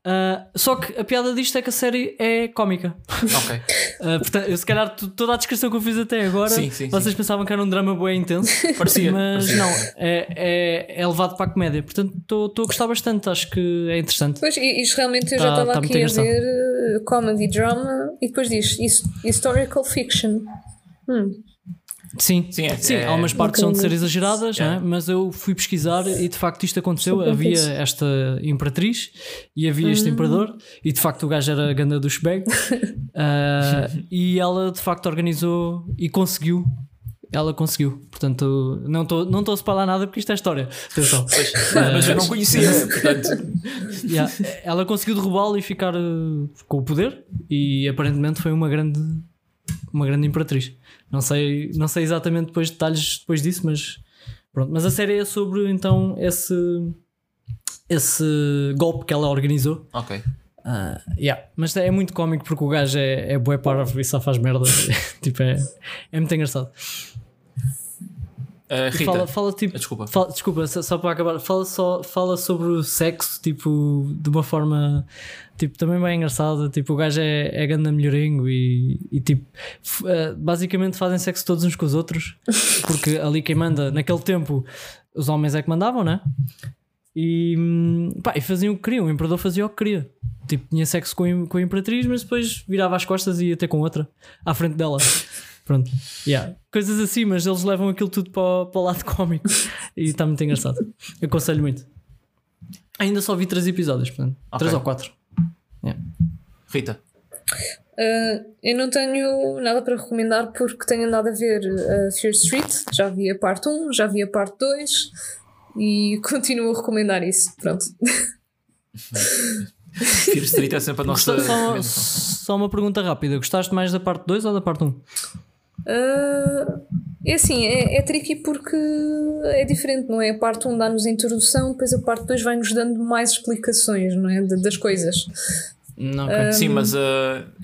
Ah, só que a piada disto é que a série é cómica. Ok. Ah, portanto, eu, se calhar toda a descrição que eu fiz até agora, Sim, sim, vocês pensavam que era um drama bem intenso, Parecia. mas parecia. não, é, é, é levado para a comédia. Portanto, estou a gostar bastante, acho que é interessante. Pois, isto realmente eu Tá- já estava tá aqui a engraçado. ver eh, comedy, drama e depois diz his- historical fiction. Hum. Sim, Sim, é- é- há umas partes que são de ser exageradas, Yeah. né? mas eu fui pesquisar e de facto isto aconteceu. Super havia esta imperatriz e havia este imperador, e de facto o gajo era a ganda do Shbeg, Ah, e ela de facto organizou e conseguiu. Ela conseguiu, portanto, não estou não estou a falar nada porque isto é história. Atenção. Mas eu não conhecia, portanto. Yeah, Ela conseguiu derrubá-lo e ficar eh, com o poder, e aparentemente foi uma grande, uma grande imperatriz. Não sei, não sei exatamente depois detalhes depois disso, mas pronto. Mas a série é sobre então esse, esse golpe que ela organizou. Ok. Ah, yeah. Mas é muito cómico porque o gajo é, é bué parvo e só faz merda. tipo, é, é muito engraçado. Uh, Rita. fala, fala tipo. Desculpa. Fala- desculpa, só, só para acabar, fala, só, fala sobre o sexo, tipo, de uma forma tipo, também bem engraçada. Tipo, o gajo é, é ganda melhorengo e, e tipo, eh, basicamente fazem sexo todos uns com os outros, porque ali quem manda, naquele tempo, os homens é que mandavam, né? E, hum, pá, e faziam o que queriam, o imperador fazia o que queria. Tipo, tinha sexo com, com a imperatriz, mas depois virava as costas e ia ter com outra à frente dela. Pronto, yeah. coisas assim, mas eles levam aquilo tudo para, o- para o lado cómico e está muito engraçado. Eu aconselho muito. Ainda só vi três episódios, portanto, Ok. três ou quatro. Rita. Uh, eu não tenho nada para recomendar porque tenho andado a ver uh, Fear Street, já vi a parte 1, já vi a parte 2 e continuo a recomendar isso. Pronto. Fear Street é sempre a nossa. Só, recomendação. só uma pergunta rápida: gostaste mais da parte 2 ou da parte 1? Uh, é assim, é, é tricky porque é diferente, não é? A parte 1 dá-nos a introdução, depois a parte 2 vai-nos dando mais explicações, não é? De- das coisas. Não, ok. Sim, mas uh,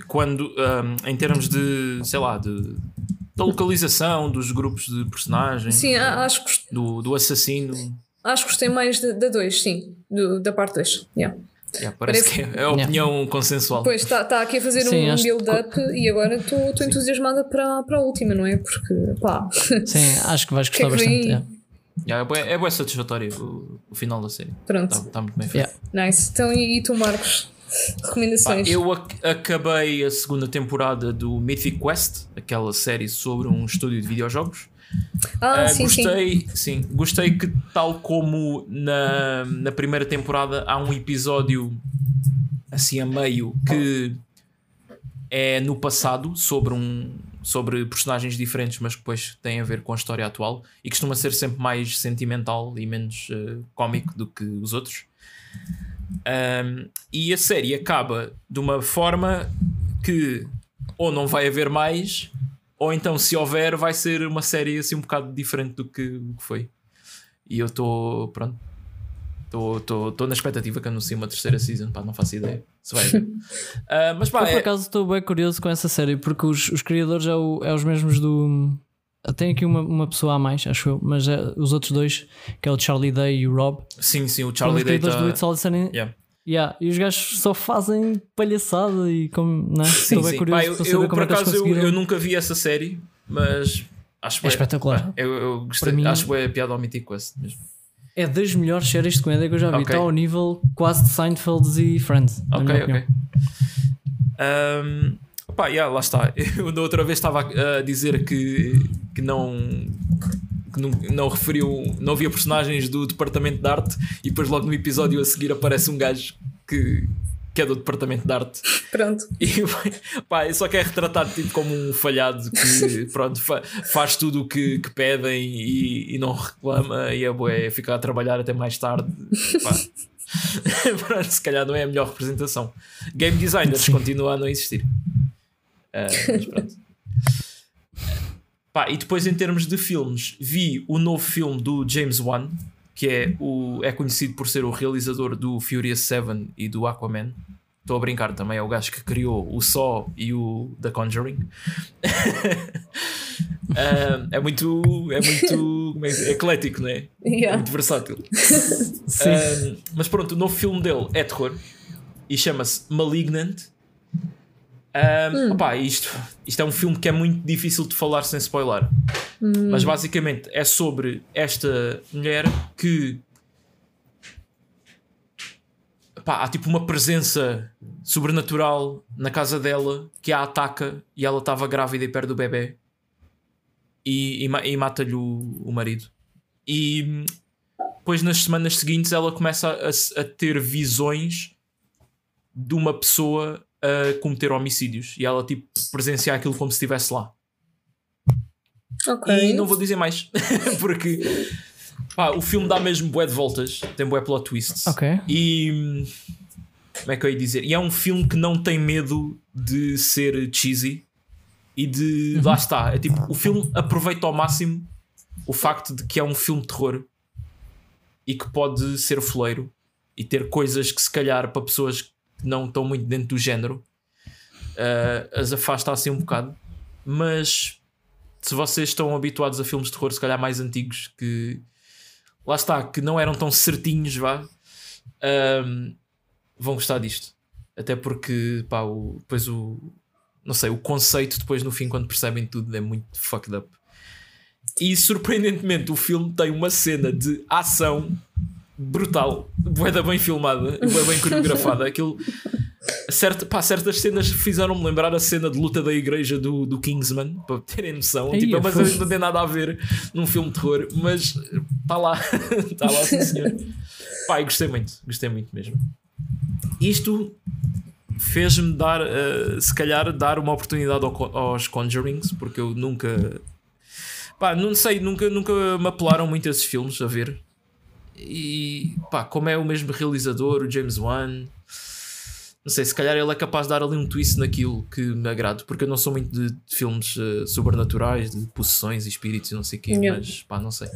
quando, um, em termos de, sei lá, de, da localização, dos grupos de personagens, Sim, acho que, do, do assassino, acho que gostei mais da da 2, sim, do- da parte 2. Yeah. yeah, parece, Parece- que é a opinião consensual. Pois está tá aqui a fazer Sim, um acho que- build-up e agora estou entusiasmada para, para a última, não é? Porque, pá, Sim, acho que vais Que é gostar que bastante. yeah. Yeah, é, bué, é satisfatório o, o final da série. pronto, Está tá muito bem feito. Yeah. nice. Então, e, e tu, Marcos? Pá, Recomendações? eu ac- acabei a segunda temporada do Mythic Quest, aquela série sobre um estúdio de videojogos. ah, Uh, sim, sim. gostei, sim. gostei que, tal como na, na primeira temporada, há um episódio assim a meio que é no passado sobre um sobre personagens diferentes, mas que depois tem a ver com a história atual e costuma ser sempre mais sentimental e menos uh, cómico do que os outros. Um, e a série acaba de uma forma que ou não vai haver mais, ou então se houver, vai ser uma série assim um bocado diferente do que, do que foi. E eu estou, pronto, estou na expectativa que anuncie uma terceira season, pá, não faço ideia se vai. Ah, mas pá, Eu, por é, acaso estou bem curioso com essa série porque os, os criadores é, o- é os mesmos do. Tem aqui uma, uma pessoa a mais, acho eu, mas é os outros dois, que é o Charlie Day e o Rob, sim, sim, o os Charlie Day do tá- It's All Sunny. Yeah. Yeah, e os gajos só fazem palhaçada e como. Não é? Sim, Estou bem sim. curioso Pá, eu, para eu, saber como por é que acaso eu, eu nunca vi essa série, mas acho É bué- espetacular. Eu, eu gostei, mim- acho que é piada ao Mythic Quest mesmo. É das melhores séries de comédia que eu já vi. Ok. Está ao nível quase de Seinfeld e Friends. Ok, ok. Um, pá, yeah, lá está. Eu da outra vez estava a dizer que, que não. Que não, não referiu, não havia personagens do departamento de arte e depois logo no episódio a seguir aparece um gajo que, que é do departamento de arte Pronto. e pá, só quer retratar tipo como um falhado que pronto, fa- faz tudo o que, que pedem e, e não reclama e é bué, fica a trabalhar até mais tarde. Pronto, se calhar não é a melhor representação game designers Sim. continua a não existir Ah, mas pronto Pá, e depois, em termos de filmes, vi o novo filme do James Wan, que é, o, é conhecido por ser o realizador do Furious 7 e do Aquaman. Estou a brincar também, é o gajo que criou o Saw e o The Conjuring. Ah, é muito, é muito é, eclético, não é? Yeah. É muito versátil. Ah, mas pronto, o novo filme dele é terror e chama-se Malignant. Um, opá, isto, isto é um filme que é muito difícil de falar sem spoiler. Mas basicamente é sobre esta mulher que há tipo uma presença sobrenatural na casa dela que a ataca e ela estava grávida e perde o bebê e, e, e mata-lhe o, o marido. E hum, depois nas semanas seguintes ela começa a- a ter visões de uma pessoa a cometer homicídios e ela tipo presenciar aquilo como se estivesse lá. Ok. E não vou dizer mais porque pá, o filme dá mesmo bué de voltas, tem bué plot twists. Ok. E como é que eu ia dizer? E é um filme que não tem medo de ser cheesy e de lá está. É tipo, o filme aproveita ao máximo o facto de que é um filme de terror e que pode ser foleiro e ter coisas que se calhar para pessoas que não estão muito dentro do género ah, as afasta assim um bocado. Mas se vocês estão habituados a filmes de terror, se calhar mais antigos, que lá está, que não eram tão certinhos, vá, ahm, vão gostar disto. Até porque, pá, o, depois o. Não sei, o conceito, depois no fim, quando percebem tudo, é muito fucked up. E surpreendentemente, o filme tem uma cena de ação brutal, boeda bem filmada, bué bem coreografada. Aquilo. Certo, pá, certas cenas fizeram-me lembrar a cena de luta da igreja do, do Kingsman, para terem noção. Ei, tipo, mas foi- não tem nada a ver num filme de terror, mas está lá, está lá, sim senhor. Pá, e gostei muito, gostei muito mesmo. Isto fez-me dar, eh, se calhar, dar uma oportunidade ao aos Conjurings, porque eu nunca, pá, não sei, nunca, nunca me apelaram muito esses filmes a ver. E pá, como é o mesmo realizador, o James Wan, não sei, se calhar ele é capaz de dar ali um twist naquilo que me agrada, porque eu não sou muito de, de filmes eh, sobrenaturais, de possessões e espíritos e não sei o quê, mas pá, não sei.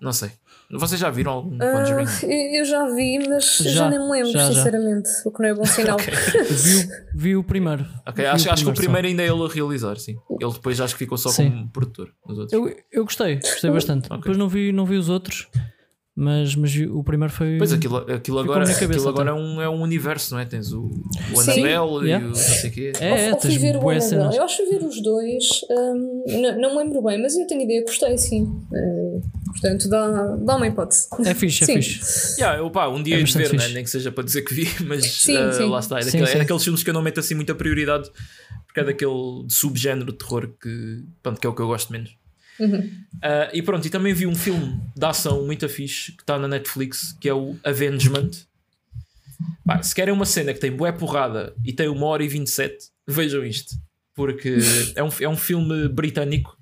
Não sei. Vocês já viram algum Conjuring? eu eu já vi, mas já, Já, nem me lembro, já, já. sinceramente. O que não é bom sinal. Vi, o- vi o primeiro. Ok, Vi acho, acho que o só. primeiro ainda é ele a realizar, sim. Ele depois acho que ficou só Sim. como produtor. Eu, eu gostei, gostei bastante. Depois não vi, não vi os outros, mas, mas o primeiro foi. Pois aquilo, aquilo agora, cabeça aquilo agora é, um, é um universo, não é? Tens o, o e Yeah. o não sei o quê. É, é, tens ver o. Eu acho que ver os dois. hum, não, não me lembro bem, mas eu tenho ideia, gostei sim. Eh, portanto, dá, dá uma hipótese. É fixe, é Sim. fixe. Yeah, eu, pá, um dia É de ver, né? nem que seja para dizer que vi, mas Sim, ah, sim. lá está. É, Sim, daquele- é daqueles filmes que eu não meto assim muita prioridade porque é daquele subgénero de terror que, pronto, que é o que eu gosto menos. Uhum. Ah, e pronto, e também vi um filme de ação muito fixe que está na Netflix que é o Avengement. Pá, se querem uma cena que tem bué porrada e tem uma hora e 27, vejam isto. Porque é um, é um filme britânico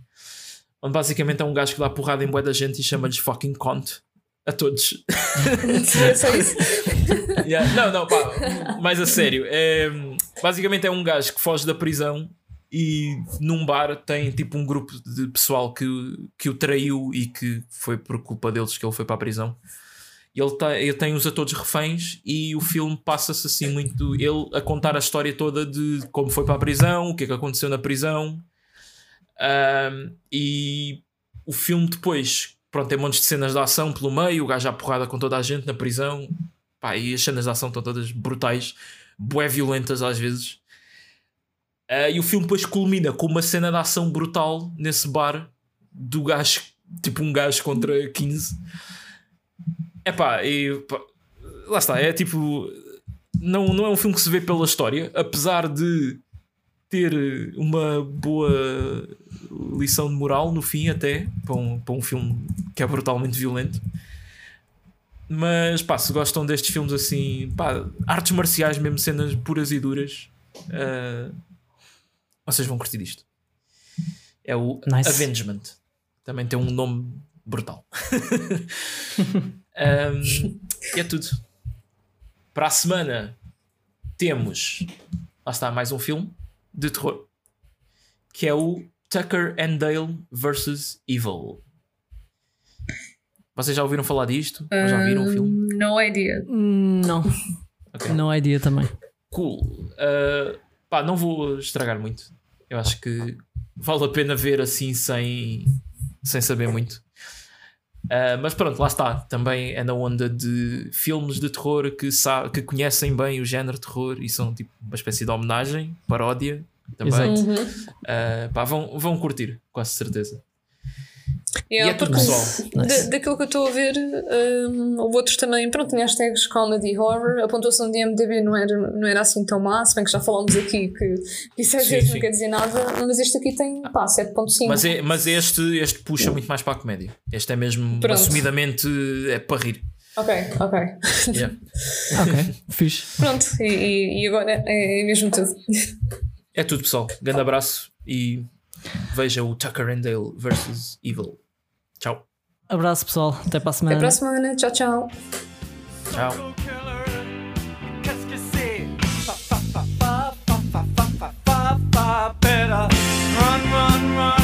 onde basicamente é um gajo que dá porrada em bué da gente e chama-lhes fucking cunt a todos. É só isso. Yeah, Não, não, pá, mais a sério. É, basicamente é um gajo que foge da prisão e num bar tem tipo um grupo de pessoal que, que o traiu e que foi por culpa deles que ele foi para a prisão. Ele, tá, ele tem-os a todos reféns e o filme passa-se assim muito. Ele a contar a história toda de como foi para a prisão, o que é que aconteceu na prisão. Ahm, e o filme depois, pronto, tem montes de cenas de ação pelo meio, o gajo à porrada com toda a gente na prisão. Pá, e as cenas de ação estão todas brutais, bué violentas às vezes. Ah, e o filme depois culmina com uma cena de ação brutal nesse bar do gajo, tipo um gajo contra 15. Epá, e pá, lá está, é tipo. Não, não é um filme que se vê pela história, apesar de ter uma boa lição de moral no fim, até para um, para um filme que é brutalmente violento. Mas pá, se gostam destes filmes assim, pá, artes marciais, mesmo cenas puras e duras, ah, vocês vão curtir isto. É o Nice. Avengement. Também tem um nome brutal. Um, e é tudo. Para a semana temos, lá está, mais um filme de terror que é o Tucker and Dale vs. Evil. Vocês já ouviram falar disto? Ou já viram o filme? No idea. Hum, Não. Ok. Não há ideia também. Cool. Uh, pá, não vou estragar muito. Eu acho que vale a pena ver assim sem, sem saber muito. Uh, mas pronto, lá está. Também é na onda de filmes de terror que, que conhecem bem o género terror e são tipo uma espécie de homenagem, paródia também. Uhum. Uh, pá, vão, vão curtir, quase certeza. Yeah, e é tudo porque pessoal. Nice. daquilo que eu estou a ver, um, houve outros também. Pronto, tinha hashtags comedy horror. A pontuação de IMDb não era, não era assim tão má, se bem que já falámos aqui que isso às Sim, vezes sim. não quer dizer nada, mas este aqui tem pá, 7.5. Mas, é, mas este, este puxa muito mais para a comédia. Este é mesmo Pronto. assumidamente é para rir. Ok, ok. Yeah. Ok, fixe. Pronto, e, e- e agora é, é mesmo tudo. É tudo, pessoal. Grande abraço e Veja o Tucker and Dale vs Evil. Tchau. Abraço, pessoal. Até para a semana. Até para a semana. Tchau, tchau. Tchau. Better run, run, run.